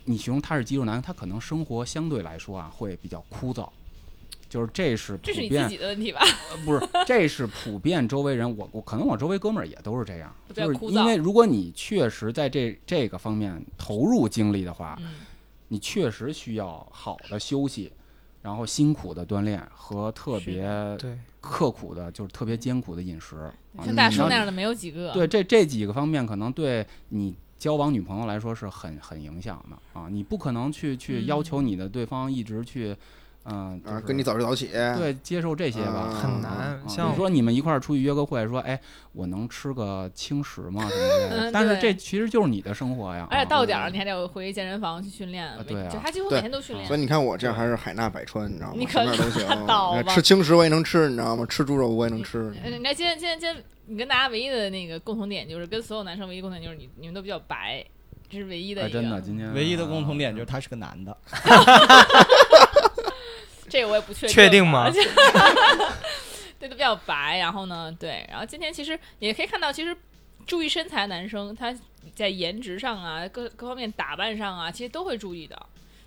你形容他是肌肉男，他可能生活相对来说啊会比较枯燥，就是这是普这是你自遍，己的问题吧？呃不是，这是普遍周围人，我我可能我周围哥们儿也都是这样，就是因为如果你确实在这这个方面投入精力的话，嗯，你确实需要好的休息，然后辛苦的锻炼和特别，刻苦的，就是特别艰苦的饮食。啊像大叔那样的没有几个。对这这几个方面，可能对你交往女朋友来说是很很影响的啊！你不可能去去嗯要求你的对方一直去，嗯、就啊，是跟你早睡早起，对接受这些吧。啊很难啊。像你说你们一块儿出去约个会，说哎，我能吃个轻食吗？什么之类的。嗯但是这其实就是你的生活呀。而且啊到点儿你还得回健身房去训练，啊对啊就他几乎对每天都训练所。以你看我这样还是海纳百川，你知道吗？你可都行拉倒吧。吃轻食我也能吃，你知道吗？吃猪肉我也能吃。呃你看今天今天今天你跟大家唯一的那个共同点就是跟所有男生唯一共同点就是你你们都比较白，这是唯一的哎，一个。真的，今天唯一的共同点就是他是个男的，这个我也不确定。确定吗？对，都比较白。然后呢，对，然后今天其实也可以看到，其实注意身材的男生他在颜值上啊，各各方面打扮上啊，其实都会注意的。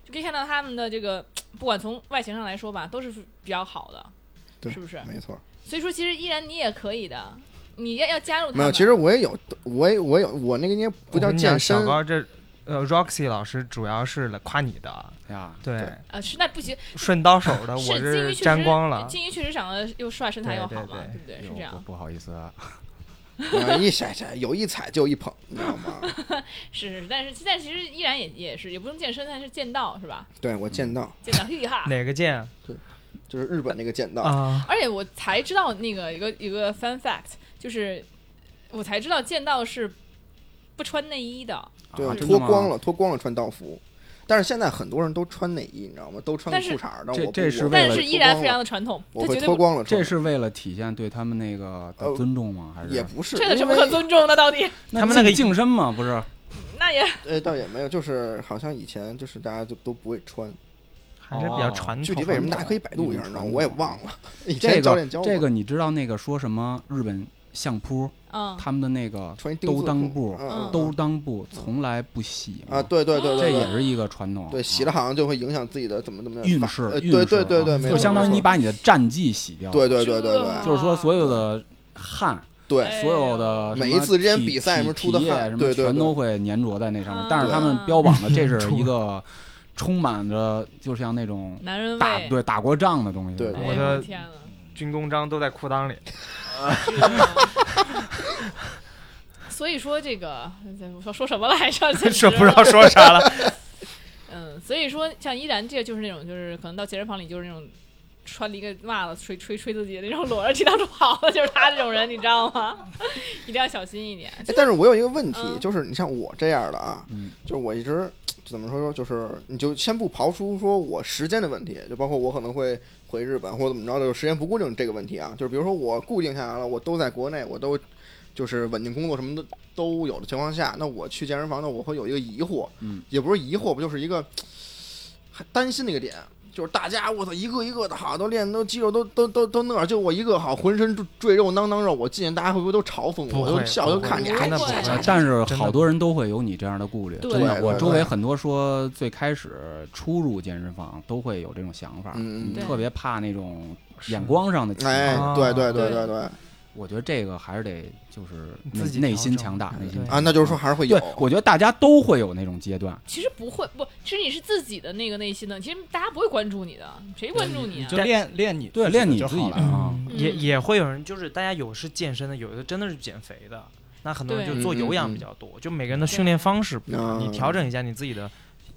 就可以看到他们的这个，不管从外形上来说吧，都是比较好的，对是不是？没错，所以说，其实依然你也可以的，你要要加入他们。没有，其实我也有，我也我有，我那个应该不叫健身小，高这呃，Roxy 老师主要是来夸你的，呀，对对，呃是那不行，顺刀手的，我金鱼确实沾光了。金鱼确实长得又帅，身材又好嘛，对不对？是这样不，好意思啊，啊一踩踩有一踩就一捧，你知道吗？是是是，但是但其实依然也也是也不用健身，但是剑道是吧？对我剑道剑道厉害。哪个剑对就是日本那个剑道，啊？而且我才知道那个一个一个 fun fact，就是我才知道剑道是不穿内衣的，对啊，脱光了，脱光了穿道服。但是现在很多人都穿内衣，你知道吗？都穿个裤衩儿，但这这是为了但是依然非常的传统，我会脱光了穿。这是为了体现对他们那个的呃尊重吗？还是也不是，这有什么可尊重的？到底他们那个净净身吗，不是？那也 呃，倒也没有，就是好像以前就是大家就都不会穿，还是比较传统。具体为什么大家可以百度一下，你知道吗？我也忘了。这个这个你知道那个说什么日本相扑嗯，他们的那个兜裆布兜裆布从来不洗啊，对对对这对，对也是一个传统。对洗了好像就会影响自己的怎么怎么样运势呃，对运势。啊对对对，就相当于你把你的战绩洗掉。对对对对对。就是说所有的汗，对。哎所有的每一次之间比赛什么出的体液什么汗对对对。全都会粘着在那上面。啊。但是他们标榜的这是一个充满着就像那种男人打味。对打过仗的东西。对哎我的军功章都在裤裆里。所以说这个，我说说什么来着？说不知道说啥了。嗯，所以说像依然这个就是那种，就是可能到健身房里就是那种穿了一个袜子吹吹吹自己的那种裸着踢到处跑的，就是他这种人，你知道吗？一定要小心一点。哎，但是我有一个问题，嗯就是你像我这样的啊，嗯就是我一直怎么说说，就是你就先不刨出说我时间的问题，就包括我可能会回日本或者怎么着的，就时间不固定这个问题啊，就是比如说我固定下来了，我都在国内，我都就是稳定工作什么的都有的情况下，那我去健身房呢，我会有一个疑惑，嗯，也不是疑惑，不就是一个还担心的一个点。就是大家，我操，一个一个的好，都练都肌肉都都都都那儿，就我一个好，浑身赘肉囊囊肉，我进去大家会不会都嘲讽我？都笑，都看你，哎真的不会呃会。但是好多人都会有你这样的顾虑，对真的。我周围很多说最开始初入健身房都会有这种想法，嗯嗯特别怕那种眼光上的歧哎对对对对对我觉得这个还是得就是自己内心强大，内心强啊，那就是说还是会有。对，我觉得大家都会有那种阶段。其实不会，不，其实你是自己的那个内心的，其实大家不会关注你的，谁关注你啊？就练练你对练你自己就好了也嗯。也会有人，就是大家有是健身的，有的真的是减肥的。那很多人就做有氧比较多，就每个人的训练方式不一样，嗯。你调整一下你自己的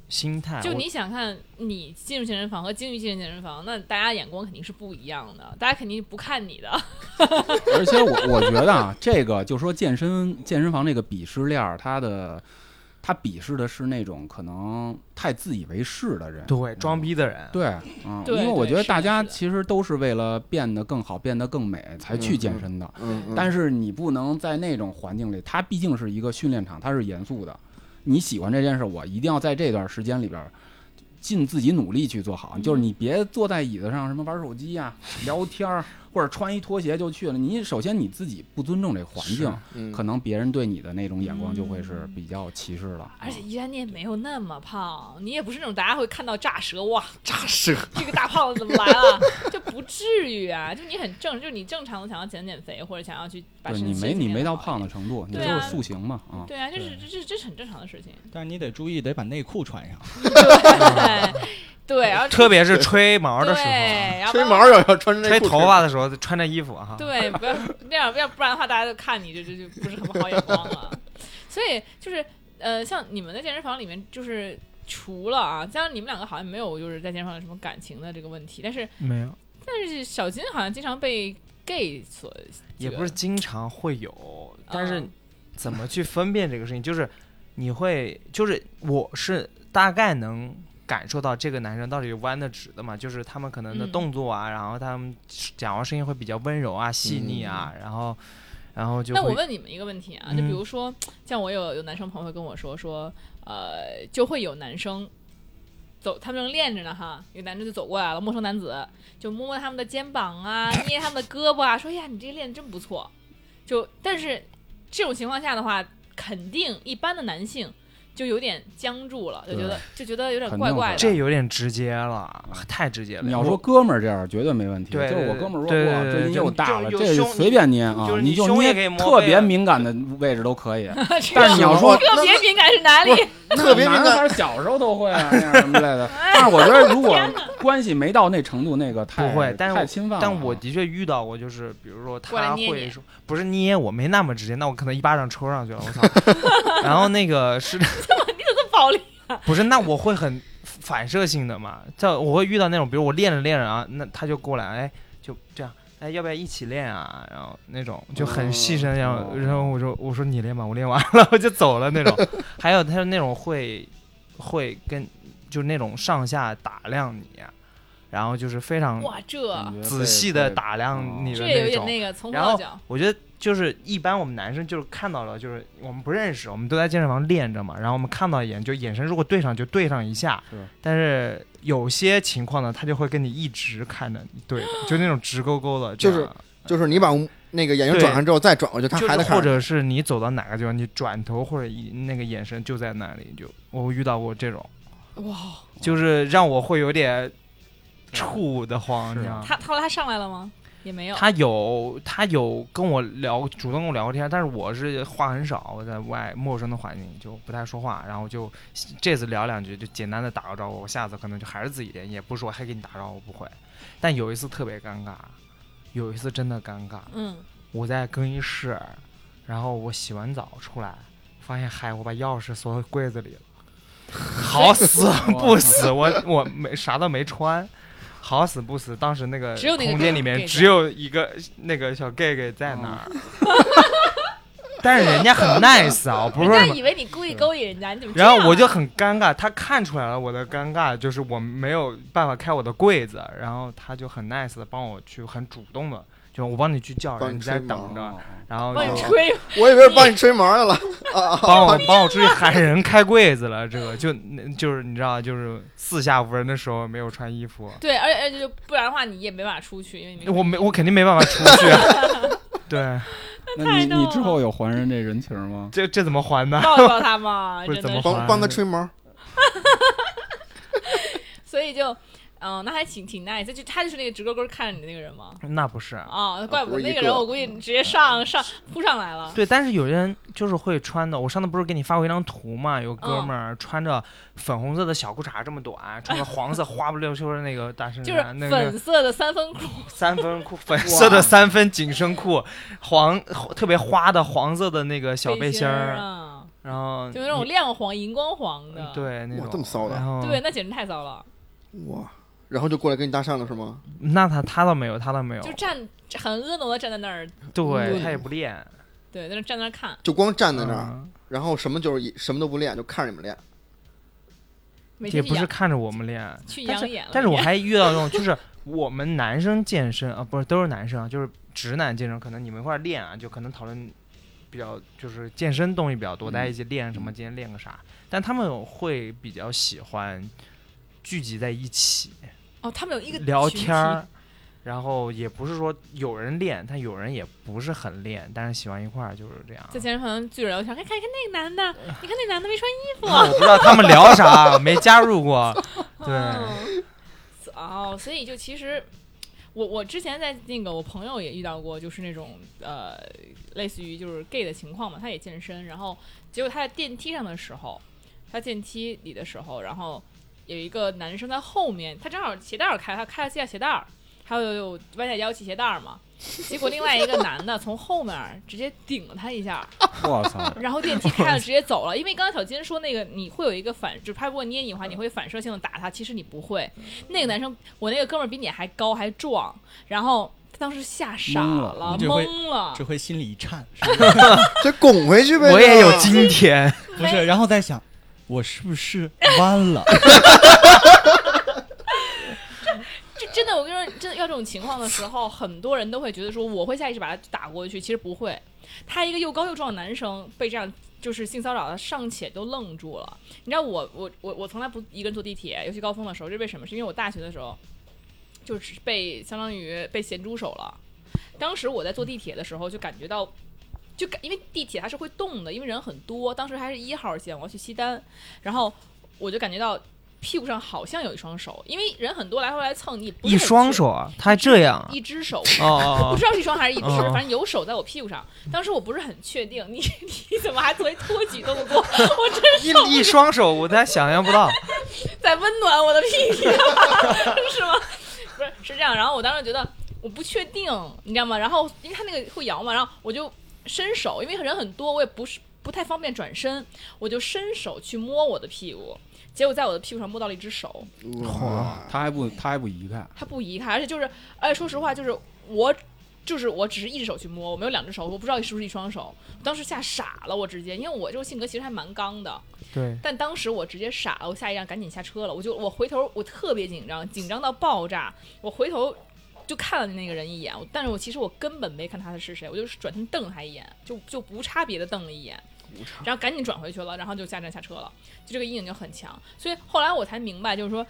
心态。就你想看你进入健身房和经理进入健身房，那大家眼光肯定是不一样的，大家肯定不看你的。而且我我觉得啊，这个就说健身健身房这个鄙视链儿，它的他鄙视的是那种可能太自以为是的人。对装逼的人，对，嗯，对因为我觉得大家其实都是为了变得更好、变得更美才去健身的。嗯，嗯但是你不能在那种环境里，它毕竟是一个训练场，它是严肃的。你喜欢这件事，我一定要在这段时间里边尽自己努力去做好。就是你别坐在椅子上什么玩手机呀、聊天儿，或者穿一拖鞋就去了。你首先你自己不尊重这个环境，嗯可能别人对你的那种眼光就会是比较歧视了。而且依然你也没有那么胖，你也不是那种大家会看到炸舌哇，炸舌，这个大胖子怎么来了？就不至于啊，就你很正，就是你正常的想要减减肥或者想要去把身体你没你没到胖的程度，你就是塑形嘛啊。对啊，这是这这这是很正常的事情。但是你得注意，得把内裤穿上。对对，然后特别是吹毛的时候，对，然后吹毛要要穿内吹头发的时候穿着衣服哈。对，不要那样，要不然的话，大家就看你这这就不是很好眼光了。所以就是呃，像你们的健身房里面，就是除了啊，像你们两个好像没有就是在健身房有什么感情的这个问题，但是没有，但是小金好像经常被 gay 所也不是经常会有，但是嗯怎么去分辨这个事情，就是你会，就是我是大概能感受到这个男生到底弯的直的嘛，就是他们可能的嗯动作啊，然后他们讲话声音会比较温柔啊、细腻啊，然后然后就那我问你们一个问题啊，就比嗯如说，像我有有男生朋友会跟我说说，呃，就会有男生走，他们正练着呢哈，有男生就走过来了，陌生男子就摸摸他们的肩膀啊，捏他们的胳膊啊，说呀，你这练真不错。就但是这种情况下的话，肯定一般的男性就有点僵住了，就觉得就觉得有点怪怪的。这有点直接了，太直接了。你要说哥们儿这样绝对没问题，对就是我哥们儿说对对哇，最近又大了，这随便捏啊，你就捏特别敏感的位置都可以。但是你要说特别敏感是哪里？特别敏感。小时候都会啊，那样什么之类的。但是我觉得如果关系没到那程度，那个太不会但是我太侵犯。但我的确遇到过，就是比如说他会说，不是捏我，没那么直接，那我可能一巴掌抽上去了，我操！然后那个是，暴力不是那我会很反射性的嘛？在我会遇到那种，比如我练着练着啊，那他就过来，哎，就这样，哎，要不要一起练啊？然后那种就很细声，然后哦然后我说我说你练吧，我练完了我就走了那种。还有他是那种会会跟就是那种上下打量你，然后就是非常哇，这仔细的打量你的那种。那个从然后。我觉得就是一般我们男生就是看到了，就是我们不认识，我们都在健身房练着嘛，然后我们看到一眼，就眼神如果对上就对上一下，但是有些情况呢，他就会跟你一直看着你对的，就那种直勾勾的，就是就是你把那个眼睛转上之后再转过去，他还在看。或者是你走到哪个地方，你转头或者一那个眼神就在那里，就我遇到过这种，哇，就是让我会有点怵的慌，你知道吗？他他后来他上来了吗？也没有。他有他有跟我聊，主动跟我聊过天，但是我是话很少，我在外陌生的环境就不太说话，然后就这次聊两句，就简单的打个招呼，我下次可能就还是自己练，也不是说还给你打招呼，不会。但有一次特别尴尬，有一次真的尴尬，嗯，我在更衣室，然后我洗完澡出来，发现嗨，我把钥匙锁柜子里了，好死不死，我我没啥都没穿。好死不死，当时那个只有那个空间里面只有一个那个小 gay gay 在那儿，但是人家很 nice 啊，我不是说。人家以为你故意勾引人家，你怎么这然？后我就很尴尬，他看出来了我的尴尬，就是我没有办法开我的柜子，然后他就很 nice 的帮我去，很主动的，就我帮你去叫人，帮你你在等着，哦然后就帮你吹，我以为是帮你吹毛去了 啊！帮我帮我出去喊人开柜子了，这个就就是你知道，就是四下无人的时候没有穿衣服，对，而且而且就不然的话你也没办法出去，因为你我没我肯定没办法出去啊，对，那你你之后有还人这人情吗？这这怎么还呢？抱抱他嘛，不是。怎么还帮帮他吹毛，所以就，嗯、那还挺挺 nice，就他就是那个直勾勾看着你的那个人吗？那不是，哦，怪不得那个人，我估计直接上上扑上来了。对，但是有人就是会穿的，我上次不是给你发过一张图嘛？有哥嗯们儿穿着粉红色的小裤衩这么短，穿着 黄色花不溜秋的那个大身就是衫，那个粉色的三分裤，三分裤，粉色的三分紧身裤，黄特别花的黄色的那个小背心儿然后就那种亮黄、荧光黄的。对那种这么骚的对，那简直太骚了，哇，然后就过来跟你搭讪了是吗？那他他倒没有，他倒没有就，站很婀娜的站在那儿，对嗯他也不练，对，在那站那儿看，就光站在那儿，嗯然后什么就是什么都不练，就看着你们练。每也天去不是看着我们练，但是去养眼了。但是我还 遇到那种，就是我们男生健身啊，不是都是男生啊，就是直男健身，可能你们一块儿练啊，就可能讨论比较就是健身东西比较多，大家一起练什么，今天练个啥，但他们会比较喜欢聚集在一起哦，他们有一个聊天儿。然后也不是说有人练，但有人也不是很练，但是喜欢一块儿就是这样。在健身房聚着聊天，看看看那个男的，你看那男的没穿衣服。我不知道他们聊啥，没加入过。对，嗯哦，所以就其实，我我之前在那个我朋友也遇到过，就是那种呃，类似于就是 gay 的情况嘛，他也健身，然后结果他在电梯上的时候，他电梯里的时候，然后有一个男生在后面，他正好鞋带儿开，他开了下鞋带儿，还有有弯下腰系鞋带儿嘛。结果另外一个男的从后面直接顶了他一下，我操！然后电梯开了，直接走了。因为刚刚小金说那个你会有一个反，就拍如果捏你的话，你会反射性的打他。其实你不会。那个男生，我那个哥们儿比你还高还壮，然后他当时吓傻懵了懵了只会心里一颤，是不是 这拱回去呗。我也有今天。不是，然后在想，我是不是弯了？这真的，我跟你说，真的要这种情况的时候，很多人都会觉得说我会下意识把他打过去，其实不会。他一个又高又壮的男生被这样就是性骚扰，他尚且都愣住了。你知道我我我我从来不一个人坐地铁，尤其高峰的时候，这是为什么？是因为我大学的时候就是被相当于被咸猪手了。当时我在坐地铁的时候就感觉到。就感因为地铁它是会动的，因为人很多。当时还是一号线，我要去西单，然后我就感觉到屁股上好像有一双手，因为人很多来回来蹭你，一双手啊，他还这样啊？一只手，哦哦不知道是一双还是一只，哦反正有手在我屁股上。当时我不是很确定，你 你怎么还作为托举动作？我真受不一一双手，我才想象不到。在温暖我的屁股，是吗？不是，是这样。然后我当时觉得我不确定，你知道吗？然后因为他那个会摇嘛，然后我就伸手，因为人很多，我也不是不太方便转身，我就伸手去摸我的屁股，结果在我的屁股上摸到了一只手。哇，他还不他还不移开，他不移开，而且就是，而且说实话，就是我，就是我只是一只手去摸，我没有两只手，我不知道是不是一双手。当时吓傻了，我直接，因为我这个性格其实还蛮刚的，对，但当时我直接傻了，我下一站赶紧下车了，我就我回头我特别紧张，紧张到爆炸，我回头就看了那个人一眼，但是我其实我根本没看他是谁，我就是转身瞪他一眼，就就无差别的瞪了一眼。然后赶紧转回去了，然后就下站下车了，就这个阴影就很强。所以后来我才明白，就是说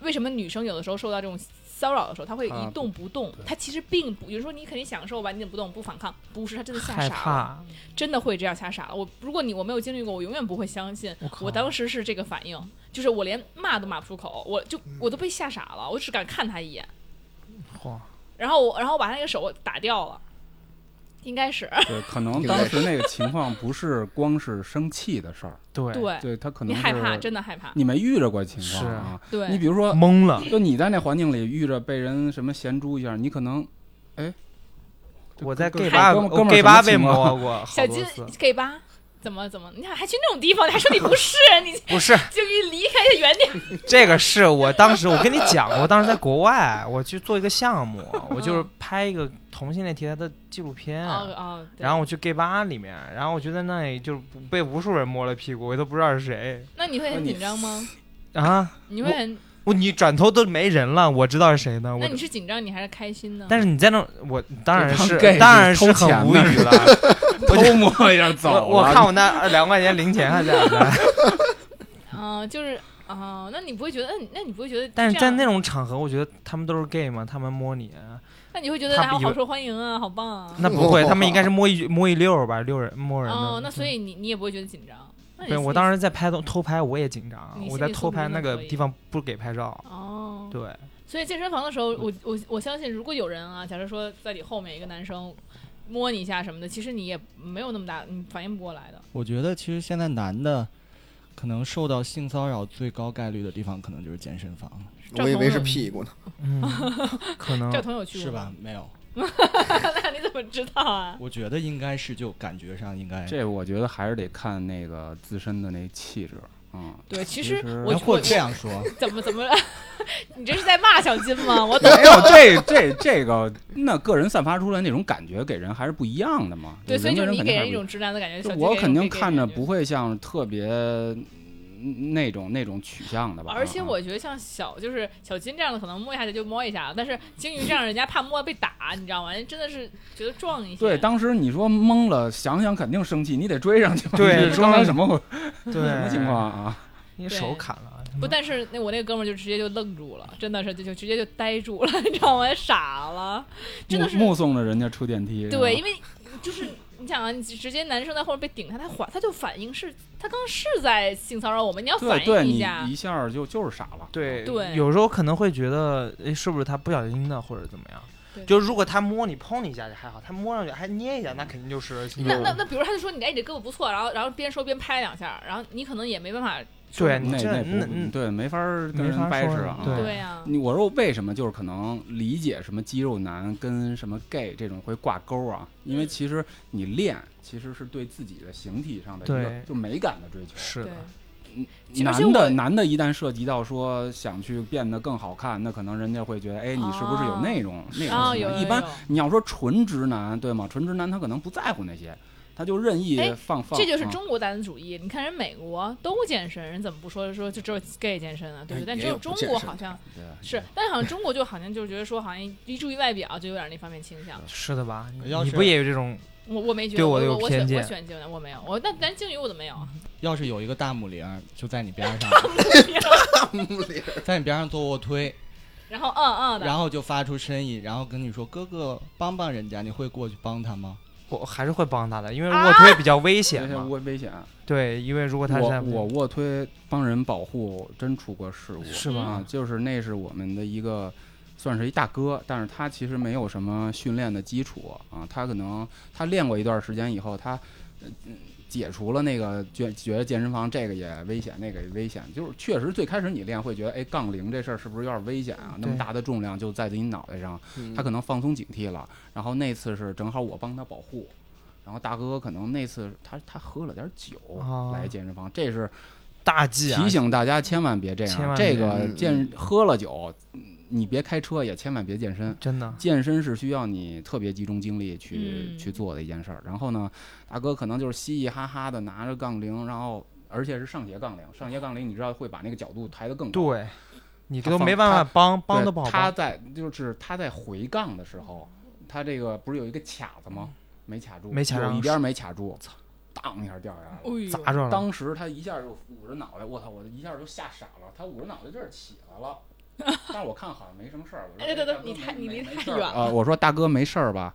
为什么女生有的时候受到这种骚扰的时候，她会啊一动不动。她其实并不，有人说你肯定享受吧，你怎么不动不反抗？不是，她真的吓傻了，真的会这样吓傻了。我如果你我没有经历过，我永远不会相信我。当时是这个反应，就是我连骂都骂不出口，我就嗯我都被吓傻了，我只敢看他一眼，嚯，然后我然后我把他那个手打掉了，应该是 对，可能当时那个情况不是光是生气的事儿，对，对。对他可能你害怕，真的害怕。你没遇着过情是况啊。对，你比如说，懵了。就你在那环境里遇着被人什么咸猪一下，你可能，哎，我在哥 gay 吧，我哥们哥们儿 gay 吧被摸过好小金多次。gay 吧怎么怎么？你看还去那种地方，你还说你不是，你不是就一离开一下原点。这个，是我当时我跟你讲过，当时在国外，我去做一个项目，我就是拍一个同性恋题材的纪录片。哦哦，然后我去 gay 吧里面，然后我就在那里就是被无数人摸了屁股，我都不知道是谁那你会很紧张吗？啊！你会很？我你转头都没人了，我知道是谁呢。我那你是紧张，你还是开心呢？但是你在那，我当然是当然是很无语了。偷摸一下走了。我我看我那两块钱零钱还在不在？嗯，就是啊，那你不会觉得？那你那你不会觉得？但是在那种，场合，我觉得他们都是 gay 嘛，他们摸你，那你会觉得他们好受欢迎啊，好棒啊。那不会，他们应该是 摸一摸一溜儿吧，溜人摸人的。哦，那所以你你也不会觉得紧张？对，我当时在拍东偷拍，我也紧张你，我在偷拍那个地方不给拍照。哦，对，所以健身房的时候，我我我相信，如果有人啊，假设说在你后面一个男生摸你一下什么的，其实你也没有那么大，你反应不过来的。我觉得其实现在男的可能受到性骚扰最高概率的地方，可能就是健身房，我以为是屁股呢。嗯，可能 赵彤有去过吗是吧？？没有，那你怎么知道啊？我觉得应该是就感觉上应该。这我觉得还是得看那个自身的那气质，嗯，对，其其实实我我或这样说，怎 么怎么，你这是在骂小金吗？我懂。没有这这这个，那个人散发出来那种感觉给人还是不一样的嘛。对，所以人就是你给人一跟肯定还是不种直男的感觉，我肯定看着不会像特别嗯那种那种取向的吧。而且嗯我觉得像小就是小金这样的，可能摸一下就摸一下，但是鲸鱼这样，人家怕摸被打，你知道吗？人真的是觉得撞一下。对，当时你说懵了，想想肯定生气，你得追上去嘛。对你是刚才什么回对，什么情况啊？你手砍了，不，但是那我那个哥们儿就直接就愣住了，真的是就就直接就呆住了，你知道吗？傻了，真的是目目送着人家出电梯。对，因为就是你想啊，你直接男生在后面被顶他，他缓他就反应是他刚是在性骚扰我们，你要反应一下。一下就就是傻了。对对有时候可能会觉得，哎，是不是他不小心的，或者怎么样对？就如果他摸你碰你一下就还好，他摸上去还捏一下，那肯定就是那那那，比如他就说你哎，你这胳膊不错，然后然后边说边拍两下，然后你可能也没办法对你这那那那对，没法跟人掰扯啊。对对呀、你我说为什么就是可能理解什么肌肉男跟什么 gay 这种会挂钩啊？因为嗯其实你练其实是对自己的形体上的一个对就美感的追求。是的男的男的，一旦涉及到说想去变得更好看，那可能人家会觉得，哎，你是不是有那种、那种一般你要说纯直男，对吗？纯直男他可能不在乎那些，他就任意哎放放。这就是嗯中国大男子主义。你看人美国都健身，人怎么不说说就只有 gay 健身啊？对不对？但只有中国好像对是，但是好像中国就好像就觉得说，好像一注意外表就有点那方面倾向。是的吧？你不也有这种？我我没觉得，对我的有我我选偏见我选静我没有，我那咱鲸鱼我怎么没有？要是有一个大母零就在你边上，大母铃 在你边上做卧推，然后嗯嗯的，然后就发出声音，然后跟你说哥哥帮帮人家，你会过去帮他吗？我还是会帮他的，因为啊卧推比较危险嘛。些危危险。对，因为如果他在我我卧推帮人保护，真出过事故。是吧啊，就是那是我们的一个。算是一大哥，但是他其实没有什么训练的基础啊，他可能他练过一段时间以后，他呃嗯解除了那个觉觉得健身房这个也危险，那个也危险，就是确实最开始你练会觉得，哎，杠铃这事儿是不是有点危险啊？那么大的重量就在自己脑袋上，嗯他可能放松警惕了。然后那次是正好我帮他保护，然后大哥可能那次他他喝了点酒、哦来健身房，这是大忌啊！提醒大家千万别这样。这个嗯健喝了酒，你别开车，也千万别健身。真的，健身是需要你特别集中精力去、嗯去做的一件事儿。然后呢，大哥可能就是嘻嘻哈哈的拿着杠铃，然后而且是上斜杠铃，上斜杠铃你知道会把那个角度抬得更高。对，你都没办法帮帮对都不好。他在就是他在回杠的时候，他这个不是有一个卡子吗？没卡住，没卡住一边没卡住，当一下掉下来了。砸着了，当时他一下就捂着脑袋，我操！我一下就吓傻了。他捂着脑袋这儿起来了，但是我看好像没什么事儿。我说哎对对大哥你太你离太远事儿吧啊！我说大哥没事儿吧？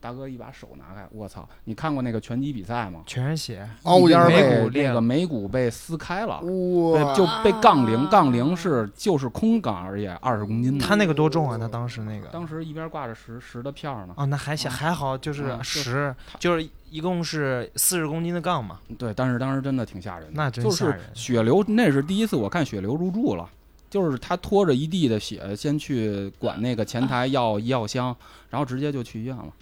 大哥一把手拿开，我操！你看过那个拳击比赛吗？全是血，一边眉骨裂个眉骨被撕开了。哇，就被杠铃，啊杠铃是就是空杠而已，二十公斤的。他那个多重啊？他当时那个当时一边挂着十十的票呢。哦，那还行，啊还好，就是十，就是一共是四十公斤的杠嘛。对，但是当时真的挺吓人的，那真就是吓人血流，那是第一次我看血流入柱了。就是他拖着一地的血，先去管那个前台要医药箱，然后直接就去医院了。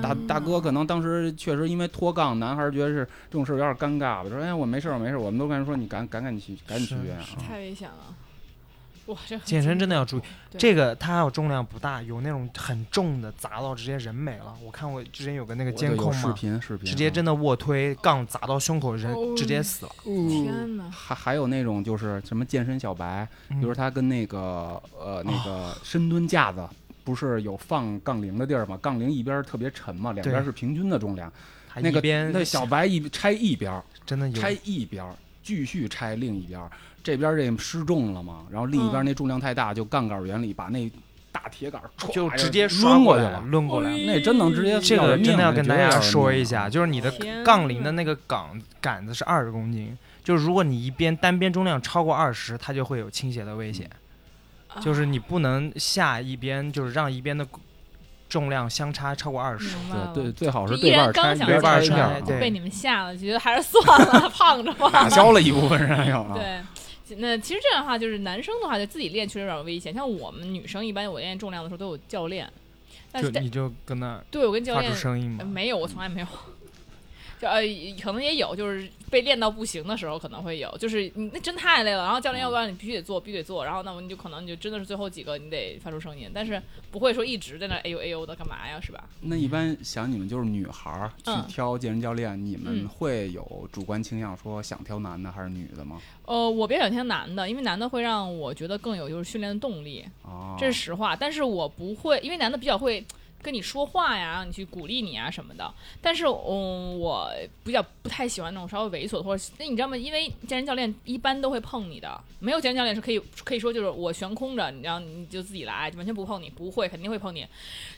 大大哥可能当时确实因为脱杠，男孩儿觉得是这种事儿有点尴尬吧，说哎我没事儿我没事儿，我们都跟人说你赶赶紧去赶紧去医院啊。太危险了。哇，这健身真的要注意，这个它要重量不大，有那种很重的砸到直接人没了。我看过之前有个那个我有视监控嘛，频视频，啊直接真的卧推杠砸到胸口，人哦直接死了。天哪！还还有那种就是什么健身小白，比如嗯他跟那个呃那个深蹲架子，不是有放杠铃的地儿吗？杠铃一边儿特别沉嘛，两边儿是平均的重量。还那个边那小白一拆一边儿，真的有拆一边儿，继续拆另一边儿，这边儿这失重了嘛，然后另一边那重量太大，就杠杆原理把那大铁杆就直接抡过去了。抡过来。哎那真能直接这个真的要跟大家说一下，就是你的杠铃的那个杆杆子是二十公斤，就是如果你一边单边重量超过二十，它就会有倾斜的危险。啊就是你不能下一边，就是让一边的重量相差超过二十。对对，最好是对半儿拆，对半对被你们吓了，觉得还是算了，胖着吧。打消了一部分人有啊。对，那其实这样的话，就是男生的话就自己练确实有点危险。像我们女生一般，我练重量的时候都有教练，就是你就跟那对我跟教发练出声音嘛。呃没有，我从来没有。就呃，可能也有，就是被练到不行的时候可能会有，就是你那真太累了，然后教练要不然你必须得做，必须得做，然后那么你就可能你就真的是最后几个你得发出声音，但是不会说一直在那哎呦哎呦的干嘛呀，是吧？那一般想你们就是女孩儿去嗯挑健身教练，你们嗯会有主观倾向说想挑男的还是女的吗？呃，我比较想挑男的，因为男的会让我觉得更有就是训练的动力，哦，这是实话。但是我不会，因为男的比较会跟你说话呀，让你去鼓励你啊什么的。但是，嗯，我比较不太喜欢那种稍微猥琐的，或者那你知道吗？因为健身教练一般都会碰你的，没有健身教练是可以可以说就是我悬空着，你然后你就自己来，完全不碰你，不会，肯定会碰你。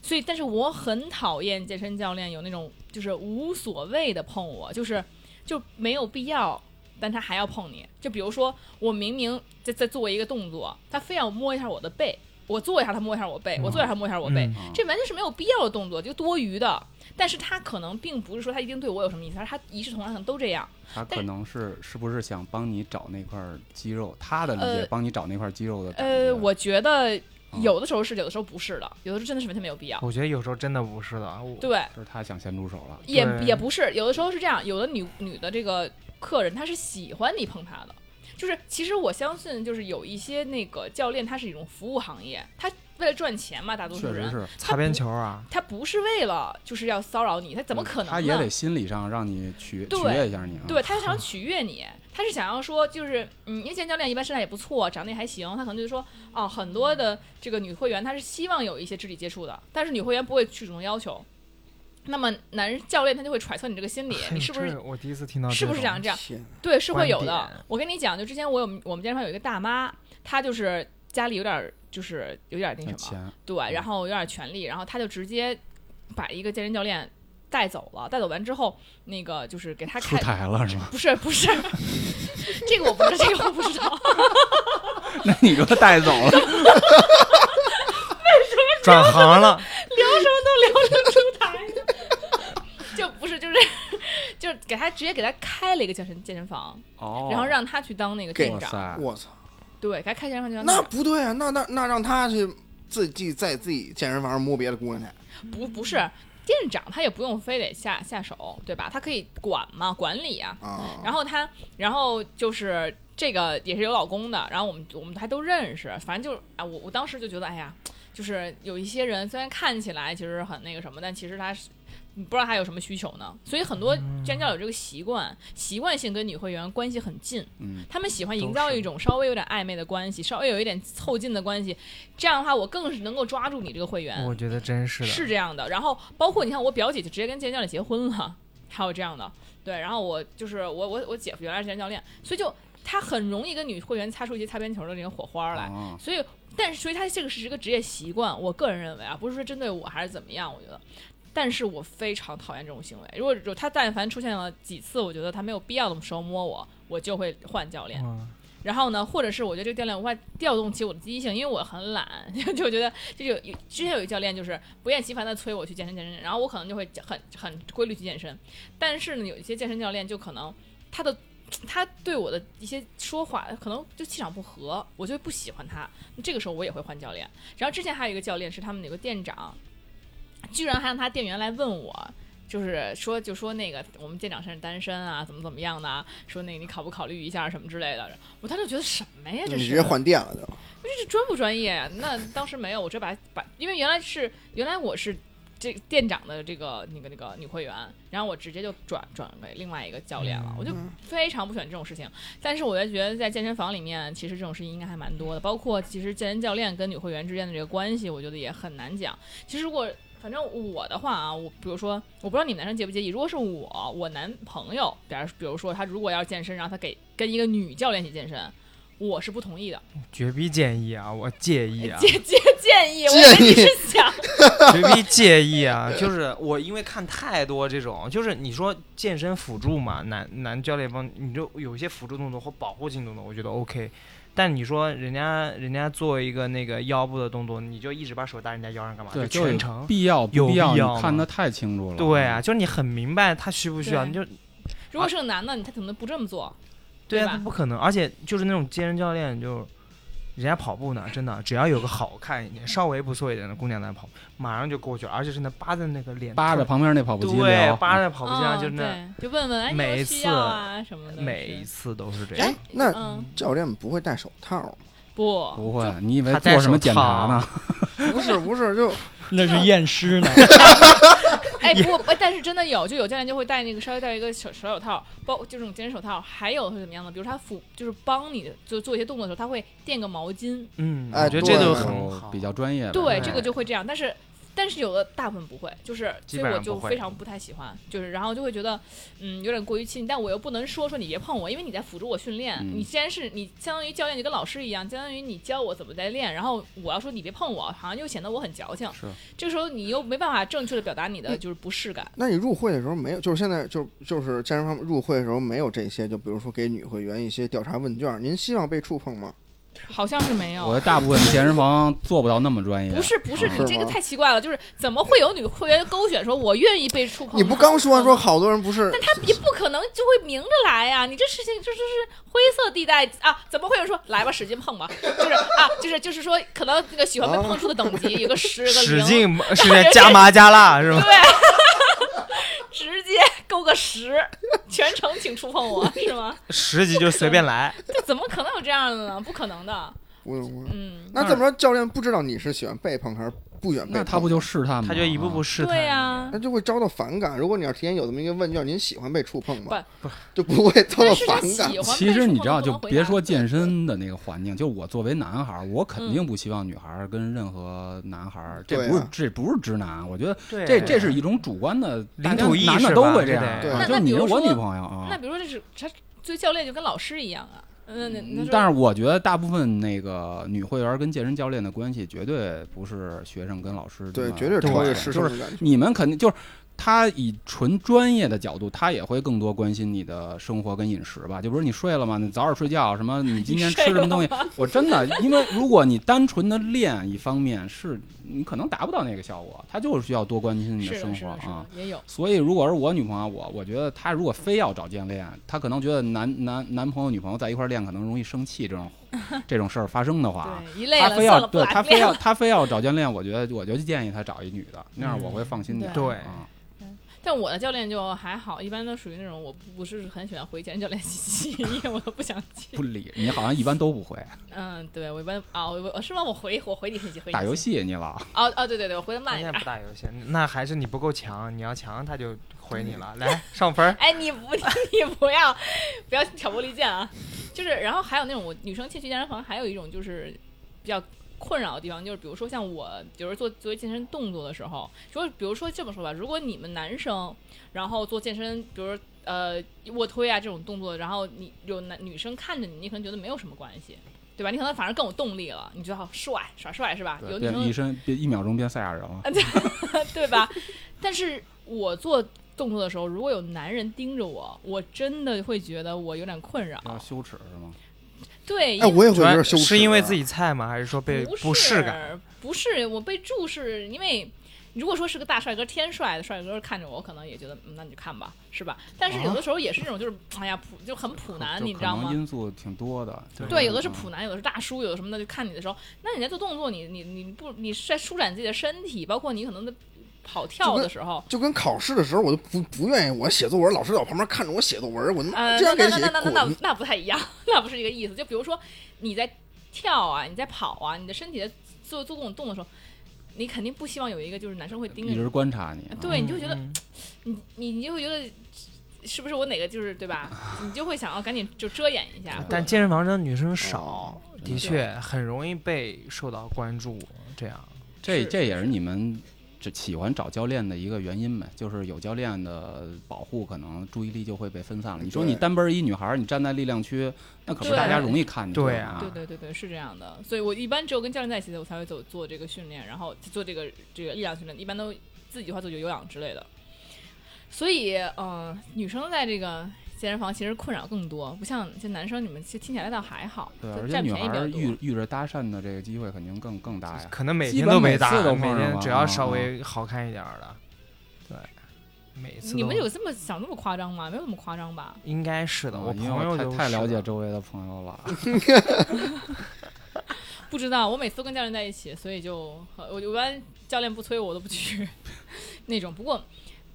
所以，但是我很讨厌健身教练有那种就是无所谓的碰我，就是就没有必要。但他还要碰你，就比如说我明明在在做一个动作，他非要摸一下我的背，我坐一下他摸一下我背，我坐一下他摸一下我背，这完全是没有必要的动作，就多余的。但是他可能并不是说他一定对我有什么意思，而是他一视同仁，可能都这样。他可能是是不是想帮你找那块肌肉？他的理解呃帮你找那块肌肉的感呃，我觉得嗯有的时候是，有的时候不是的，有的时候真的是完全没有必要。我觉得有时候真的不是的，我对，就是他想先出手了。也也不是，有的时候是这样，有的女女的这个客人她是喜欢你碰她的，就是其实我相信，就是有一些那个教练他是一种服务行业，他为了赚钱嘛，大多数人确实是，擦边球啊，他不是为了就是要骚扰你，他怎么可能呢？他也得心理上让你取对取悦一下你啊。对，他是想 取悦你，他是想要说，就是嗯，因为健身教练一般身材也不错，长得也还行，他可能就是说，哦，很多的这个女会员她是希望有一些肢体接触的，但是女会员不会去主动要求。那么男教练他就会揣测你这个心理，你是不是我第一次听到是不是这种想这样？对，是会有的。我跟你讲，就之前我有我们健身房有一个大妈，她就是家里有点儿就是有点儿那什么，对，然后有点权利，然后她就直接把一个健身教练带走了。带走完之后，那个就是给他出开，台了是吗？不是不是，这个我不知道，这个我不知道。那你说带走了，为什么转行了，就不是就是就是给他直接给他开了一个健身健身房，哦，然后让他去当那个店长。我操，对，给他开健身房那。不对啊，那那那让他去自己在自己健身房摸别的姑娘去，不不是店长，他也不用非得下下手，对吧？他可以管嘛，管理啊。啊，然后他，然后就是这个也是有老公的，然后我们我们还都认识，反正就是啊，我我当时就觉得，哎呀，就是有一些人虽然看起来其实很那个什么，但其实他是你不知道他有什么需求呢。所以很多健身教有这个习惯，习惯性跟女会员关系很近，嗯，他们喜欢营造一种稍微有点暧昧的关系，稍微有一点凑近的关系，这样的话我更是能够抓住你这个会员。我觉得真是的，是这样的。然后包括你看，我表姐就直接跟健身教练结婚了，还有这样的。对，然后我就是我我我姐夫原来是健身教练，所以就他很容易跟女会员擦出一些擦边球的这个火花来。哦所以，但是所以他这个是一个职业习惯，我个人认为啊，不是说针对我还是怎么样，我觉得。但是我非常讨厌这种行为。如果有他但凡出现了几次，我觉得他没有必要那么时候摸我，我就会换教练。嗯然后呢，或者是我觉得这个教练无法调动起我的积极性，因为我很懒，就觉得就有有之前有一个教练就是不厌其烦的催我去健身健身，然后我可能就会很很规律去健身，但是呢，有一些健身教练就可能他的他对我的一些说话可能就气场不合，我就不喜欢他，这个时候我也会换教练。然后之前还有一个教练是他们有个店长，居然还让他店员来问我。就是说，就说那个我们店长现在单身啊，怎么怎么样的啊？说那个你考不考虑一下什么之类的。我当时觉得什么呀？这是你直接换店了就，这是专不专业呀、那当时没有，我直接把把，因为原来是原来我是这店长的这个那个那个女会员，然后我直接就转转给另外一个教练了，我就非常不喜欢这种事情。但是我就觉得在健身房里面，其实这种事情应该还蛮多的，包括其实健身教练跟女会员之间的这个关系，我觉得也很难讲。其实如果反正我的话啊，我比如说，我不知道你们男生介不介意，如果是我，我男朋友，比如比如说他如果要健身，然后他给跟一个女教练一起健身，我是不同意的。绝逼建议啊，我介意啊，建建建议，我以为你是想，绝逼介意啊！就是我因为看太多这种，就是你说健身辅助嘛，男男教练帮你就有一些辅助动作或保护性动作，我觉得 OK。但你说人家人家做一个那个腰部的动作，你就一直把手搭人家腰上干嘛？对，全程。必要不有必要？必要你看得太清楚了。对啊，，就是你很明白他需不需要，你就如果是个男的，你他可能不这么做。对啊，吧他不可能。而且就是那种健身教练就，人家跑步呢，真的只要有个好看一点、稍微不错一点的姑娘在跑，马上就过去了，而且是那扒在那个脸，扒着旁边那跑步机对，扒着跑步机上，嗯就那对，就问问哎，你有每次需要啊什么的，每一次都是这哎样。，那嗯教练不会戴手套吗？不不会，你以为做什么检查呢？不是不是，就 那是验尸呢。哎，不过，哎但是真的有，就有教练就会戴那个稍微戴一个小小手套，包就这种健身手套。还有是怎么样的？比如他辅，就是帮你就做一些动作的时候，他会垫个毛巾。嗯，哎我觉得这对就就很好，比较专业。对，哎这个就会这样。但是，但是有的大部分不会，就是所以我就非常不太喜欢，就是然后就会觉得，嗯，有点过于亲近。但我又不能说说你别碰我，因为你在辅助我训练。嗯你既然是你相当于教练，就跟老师一样，相当于你教我怎么在练，然后我要说你别碰我，好像又显得我很矫情。是这个时候你又没办法正确的表达你的就是不适感。那你入会的时候没有，就是现在就就是健身房入会的时候没有这些，就比如说给女会员一些调查问卷，您希望被触碰吗？好像是没有。我觉得大部分健身房做不到那么专业。不是不是，啊你这个太奇怪了，就是怎么会有女会员勾选说我愿意被触碰？你不刚说完说好多人不是？但他也不可能就会明着来呀、你这事情这就是是灰色地带啊！怎么会有人说来吧，使劲碰吧？就是啊，就是就是说，可能那个喜欢被碰触的等级 有个十个零，使劲是在加麻加辣是吗？对，直接勾个十，全程请触碰我是吗？十级就随便来，这 怎么可能有这样的呢？不可能的。不用不用。嗯，那这么说，教练不知道你是喜欢被碰还是不喜欢被碰？那他不就试探吗？他就一步步啊试探。对呀、那就会遭到反感。如果你要提前有这么一个问卷，您喜欢被触碰吗？不就不会遭到反感其实你知道，就别说健身的那个环境，就我作为男孩儿，我肯嗯定不希望女孩儿跟任何男孩儿，这不是这不是直男，我觉得对这这是一种主观的，大家领土意男的都会这样对，啊那就你是我女朋友啊那。比如说这是他作为教练就跟老师一样啊。但是我觉得大部分那个女会员跟健身教练的关系绝对不是学生跟老师这对，么绝对超越对就是师生的感觉。你们肯定就是他以纯专业的角度，他也会更多关心你的生活跟饮食吧。就比如你睡了吗？你早点睡觉。什么？你今天吃什么东西？我真的，因为如果你单纯的练一方面，是你可能达不到那个效果。他就是需要多关心你的生活啊。，也有。所以，如果是我女朋友，我我觉得她如果非要找教练，她可能觉得男男男朋友女朋友在一块儿练可能容易生气，这种 这种事儿发生的话，她，非要对她非要她非要找教练，我觉得我就建议她找一女的，那样我会放心点。对对啊但我的教练就还好，一般都属于那种我不是很喜欢回健身教练信息，因为我都不想接。不理你，好像一般都不回嗯，对我一般啊，我我是吗？我回我回你信息，回你打游。戏，你老哦哦，对对对，我回的慢一点不。打游戏，那还是你不够强。你要强，他就回你了。来上分儿，哎，你不 你不要不要挑拨离间啊！就是，然后还有那种我女生进去健身房，还有一种就是比较困扰的地方，就是比如说像我，比如做作为健身动作的时候，就比如说这么说吧，如果你们男生然后做健身，比如呃卧推啊这种动作，然后你有男女生看着你，你可能觉得没有什么关系。对吧？你可能反而更有动力了，你觉得好帅，耍帅是吧？有女生变一身变一秒钟变赛亚人了。对吧？但是我做动作的时候，如果有男人盯着我，我真的会觉得我有点困扰。羞耻是吗？对，哎，我也会主要有点羞耻。是因为自己菜吗？还是说被不不适感？，不是我被注视，因为如果说是个大帅哥，天帅的帅哥看着我，我可能也觉得，嗯，那你就看吧，是吧？但是有的时候也是那种，就是哎呀，普就很普男，你知道吗？因素挺多的。对，有的是嗯普男，有的是大叔，有的什么的，就看你的时候，那你在做动作，你你你不你是在舒展自己的身体，包括你可能的跑跳的时候，就跟考试的时候，我就不不愿意我写作文，老师在我旁边看着我写作文，我这样给写那那那那那那。那不太一样，那不是一个意思。就比如说你在跳啊，你在跑啊，你的身体在做做各种动作的时候，你肯定不希望有一个就是男生会盯着一直你，观察你。对，你就觉得嗯你你你就会觉得是不是我哪个就是对吧？你就会想要赶紧就遮掩一下。但健身房真的女生哦少，的确很容易被受到关注。这样，这这也是你们这喜欢找教练的一个原因呗，就是有教练的保护，可能注意力就会被分散了。你说你单奔儿一女孩儿，你站在力量区，那可不是大家容易看见。对啊，对对对对，是这样的。所以我一般只有跟教练在一起的，我才会走做这个训练，然后做这个这个力量训练，一般都自己的话做有氧之类的。所以，嗯、女生在这个健身房其实困扰更多，不像这男生，你们其实听起来倒还好，对，而且女孩。遇遇着搭讪的这个机会肯定更更大呀。可能每天都没打次，都每天只要稍微好看一点儿的，对，每次你们有这么想那么夸张吗？没有那么夸张吧？应该是的。我朋友太太了解周围的朋友了。不知道，我每次都跟教练在一起，所以就呃我一般教练不催我，我都不去 那种。不过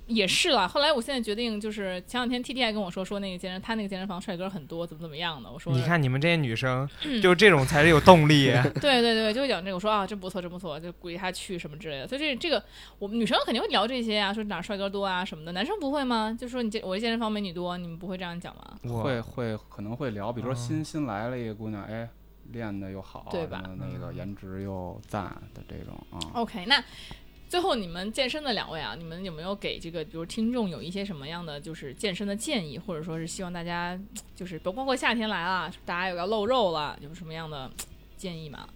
也是啦，后来我现在决定，就是前两天 T T 还跟我说，说那个健身，他那个健身房帅哥很多，怎么怎么样的。我说，你看你们这些女生，嗯就这种才是有动力。对对对，就讲这个。我说啊，真不错，真不错，就鼓励他去什么之类的。所以这这个，我们女生肯定会聊这些啊，说哪帅哥多啊什么的。男生不会吗？就说你健我这健身房美女多，你们不会这样讲吗？我会会可能会聊，比如说嗯新新来了一个姑娘，哎，练的又好，对吧那个颜值又赞的这种啊。OK，那最后你们健身的两位啊，你们有没有给这个比如听众有一些什么样的就是健身的建议，或者说是希望大家就是包括夏天来了，大家有要露肉了，有什么样的建议吗？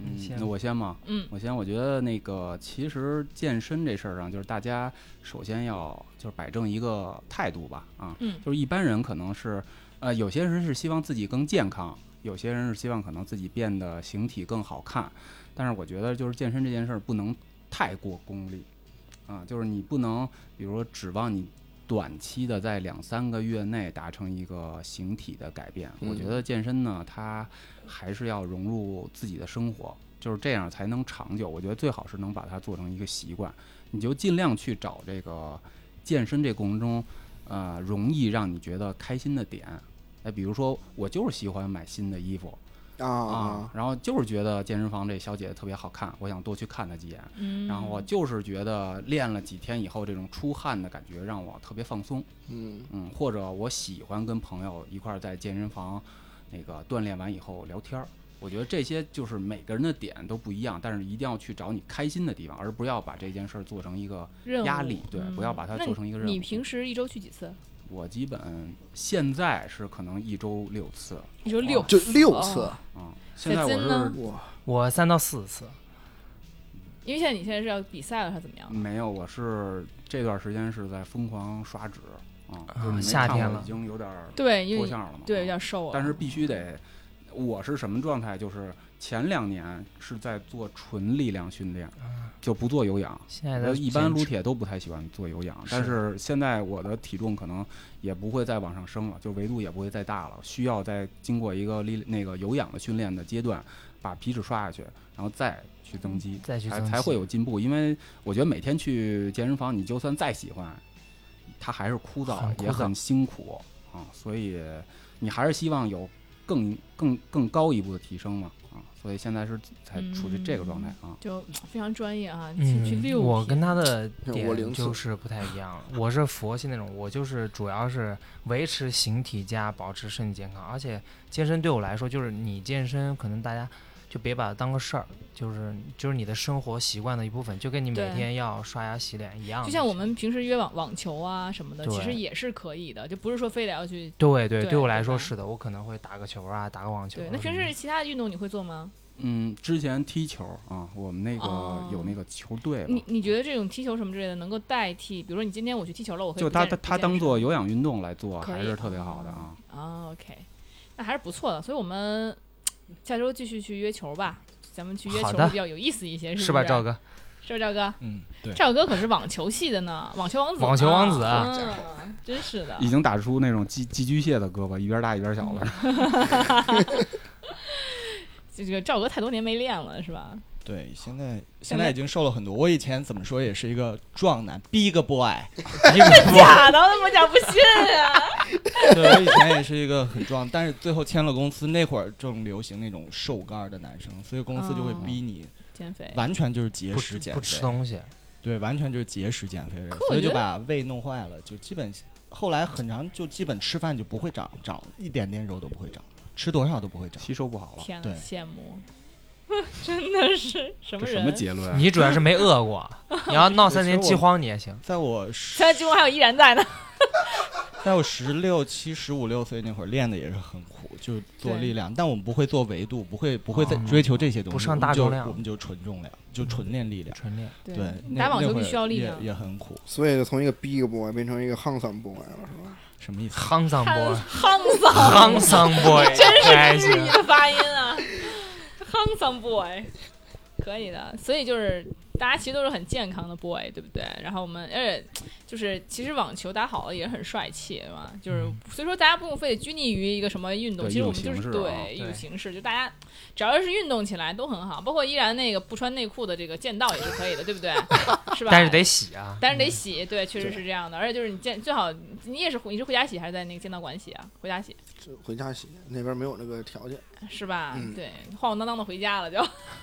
嗯，那我先嘛？嗯我先，我觉得那个其实健身这事儿上，就是大家首先要就是摆正一个态度吧，啊，嗯就是一般人可能是，呃，有些人是希望自己更健康，有些人是希望可能自己变得形体更好看，但是我觉得就是健身这件事儿不能太过功利，啊，就是你不能比如说指望你短期的在两三个月内达成一个形体的改变，我觉嗯得健身呢，它还是要融入自己的生活，就是这样才能长久。我觉得最好是能把它做成一个习惯，你就尽量去找这个健身这过程中，呃，容易让你觉得开心的点。哎，比如说我就是喜欢买新的衣服啊啊，然后就是觉得健身房这小姐姐特别好看，我想多去看她几眼。嗯，然后我就是觉得练了几天以后，这种出汗的感觉让我特别放松。嗯嗯，或者我喜欢跟朋友一块儿在健身房那个锻炼完以后聊天儿。我觉得这些就是每个人的点都不一样，但是一定要去找你开心的地方，而不要把这件事儿做成一个压力。对，嗯不要把它做成一个任务。你平时一周去几次？我基本现在是可能一周六次，一周六就六次哦，嗯，现在我是哇，我三到四次，因为现在你现在是要比赛了，还是怎么样？没有，我是这段时间是在疯狂刷脂啊，就是夏天了已经有点儿对，因为脱相了嘛，对啊有点瘦了，但是必须得，我是什么状态？就是前两年是在做纯力量训练，就不做有氧。现在的一般撸铁都不太喜欢做有氧，但是现在我的体重可能也不会再往上升了，就维度也不会再大了，需要再经过一个力那个有氧的训练的阶段，把皮脂刷下去，然后再去增肌，再去才才会有进步。因为我觉得每天去健身房，你就算再喜欢，它还是枯燥，枯燥也很辛苦啊，所以你还是希望有更更更高一步的提升嘛啊，所以现在是才处于这个状态啊。就非常专业啊，去嗯去六天我跟他的 点就是不太一样了。我是佛系那种，我就是主要是维持形体加保持身体健康，而且健身对我来说就是你健身，可能大家就别把它当个事儿，就是就是你的生活习惯的一部分，就跟你每天要刷牙洗脸一样。就像我们平时约网网球啊什么的，其实也是可以的，就不是说非得要去。对对，对对我来说是的，我可能会打个球啊，打个网球。那平时其他的运动你会做吗？嗯，之前踢球啊，我们那个哦有那个球队嘛你，你觉得这种踢球什么之类的能够代替？比如说你今天我去踢球了，我可以就他他他当做有氧运动来做，还是特别好的啊。啊，OK，那还是不错的。所以我们下周继续去约球吧，咱们去约球会比较有意思一些，是是吧，赵？哥？是不是赵哥？嗯，对，赵哥可是网球系的呢，网球王子啊，网球王子啊嗯，真是的。已经打出那种寄寄居蟹的胳膊，一边大一边小了。这个赵哥太多年没练了，是吧？对，现在现在已经瘦了很多。我以前怎么说也是一个壮男，big boy。一个假的，怎么讲不信啊？对，我以前也是一个很壮，但是最后签了公司，那会儿正流行那种瘦干儿的男生，所以公司就会哦逼你减肥，完全就是节食减肥不吃肥，东西，对，完全就是节食减肥所以就把胃弄坏了，就基本后来很长就基本吃饭就不会长长一点点肉都不会长，吃多少都不会长。吸收不好了，天，对羡慕，真的是什么人？什么结论啊？你主要是没饿过，你要闹三年饥荒你也行。在我十现在饥荒还有依然在呢。在我十六七、十五六岁那会儿练的也是很苦，就是做力量，但我们不会做维度，不会不会再哦追求这些东西，不上大重量我们就纯重量，就纯练力量。纯练，对，打网球必须要力量。也很苦，所以就从一个 big boy 变成一个 handsome boy 了，是吧？什么意思？？handsome boy，handsome boy，真是日行语的发音啊，夯桑 boy，可以的。所以就是大家其实都是很健康的 boy，对不对？然后我们而且就是其实网球打好了也很帅气嘛，就是所以说大家不用非得拘泥于一个什么运动，其实我们就是对一种形式，就大家只要是运动起来都很好，包括依然那个不穿内裤的这个剑道也是可以的，对不对？是吧？但是得洗啊。但是得洗，对，确实是这样的。而且就是你见最好，你也是回你是回家洗还是在那个剑道馆洗啊？回家洗就回家洗，那边没有那个条件。是吧？嗯对，晃晃荡荡的回家了就，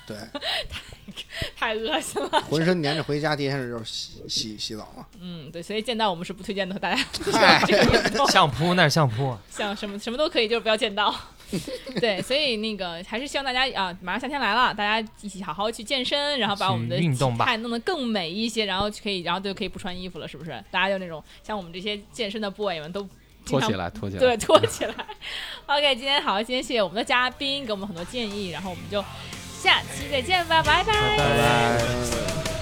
对，太太恶心了。浑身粘着回家，第一件事就是洗洗洗澡嘛。嗯，对，所以见到我们是不推荐的，大家嗨这个运动 相扑那是相扑，像什么什么都可以，就是不要见到。对，所以那个还是希望大家啊，马上夏天来了，大家一起好好去健身，然后把我们的去运动吧体态弄得更美一些，然后就可以，然后就可以不穿衣服了，是不是？大家就那种像我们这些健身的 boy 们都拖起来，拖起来。对，拖起来。OK，今天好，今天谢谢我们的嘉宾给我们很多建议，然后我们就下期再见吧，拜拜拜拜。呃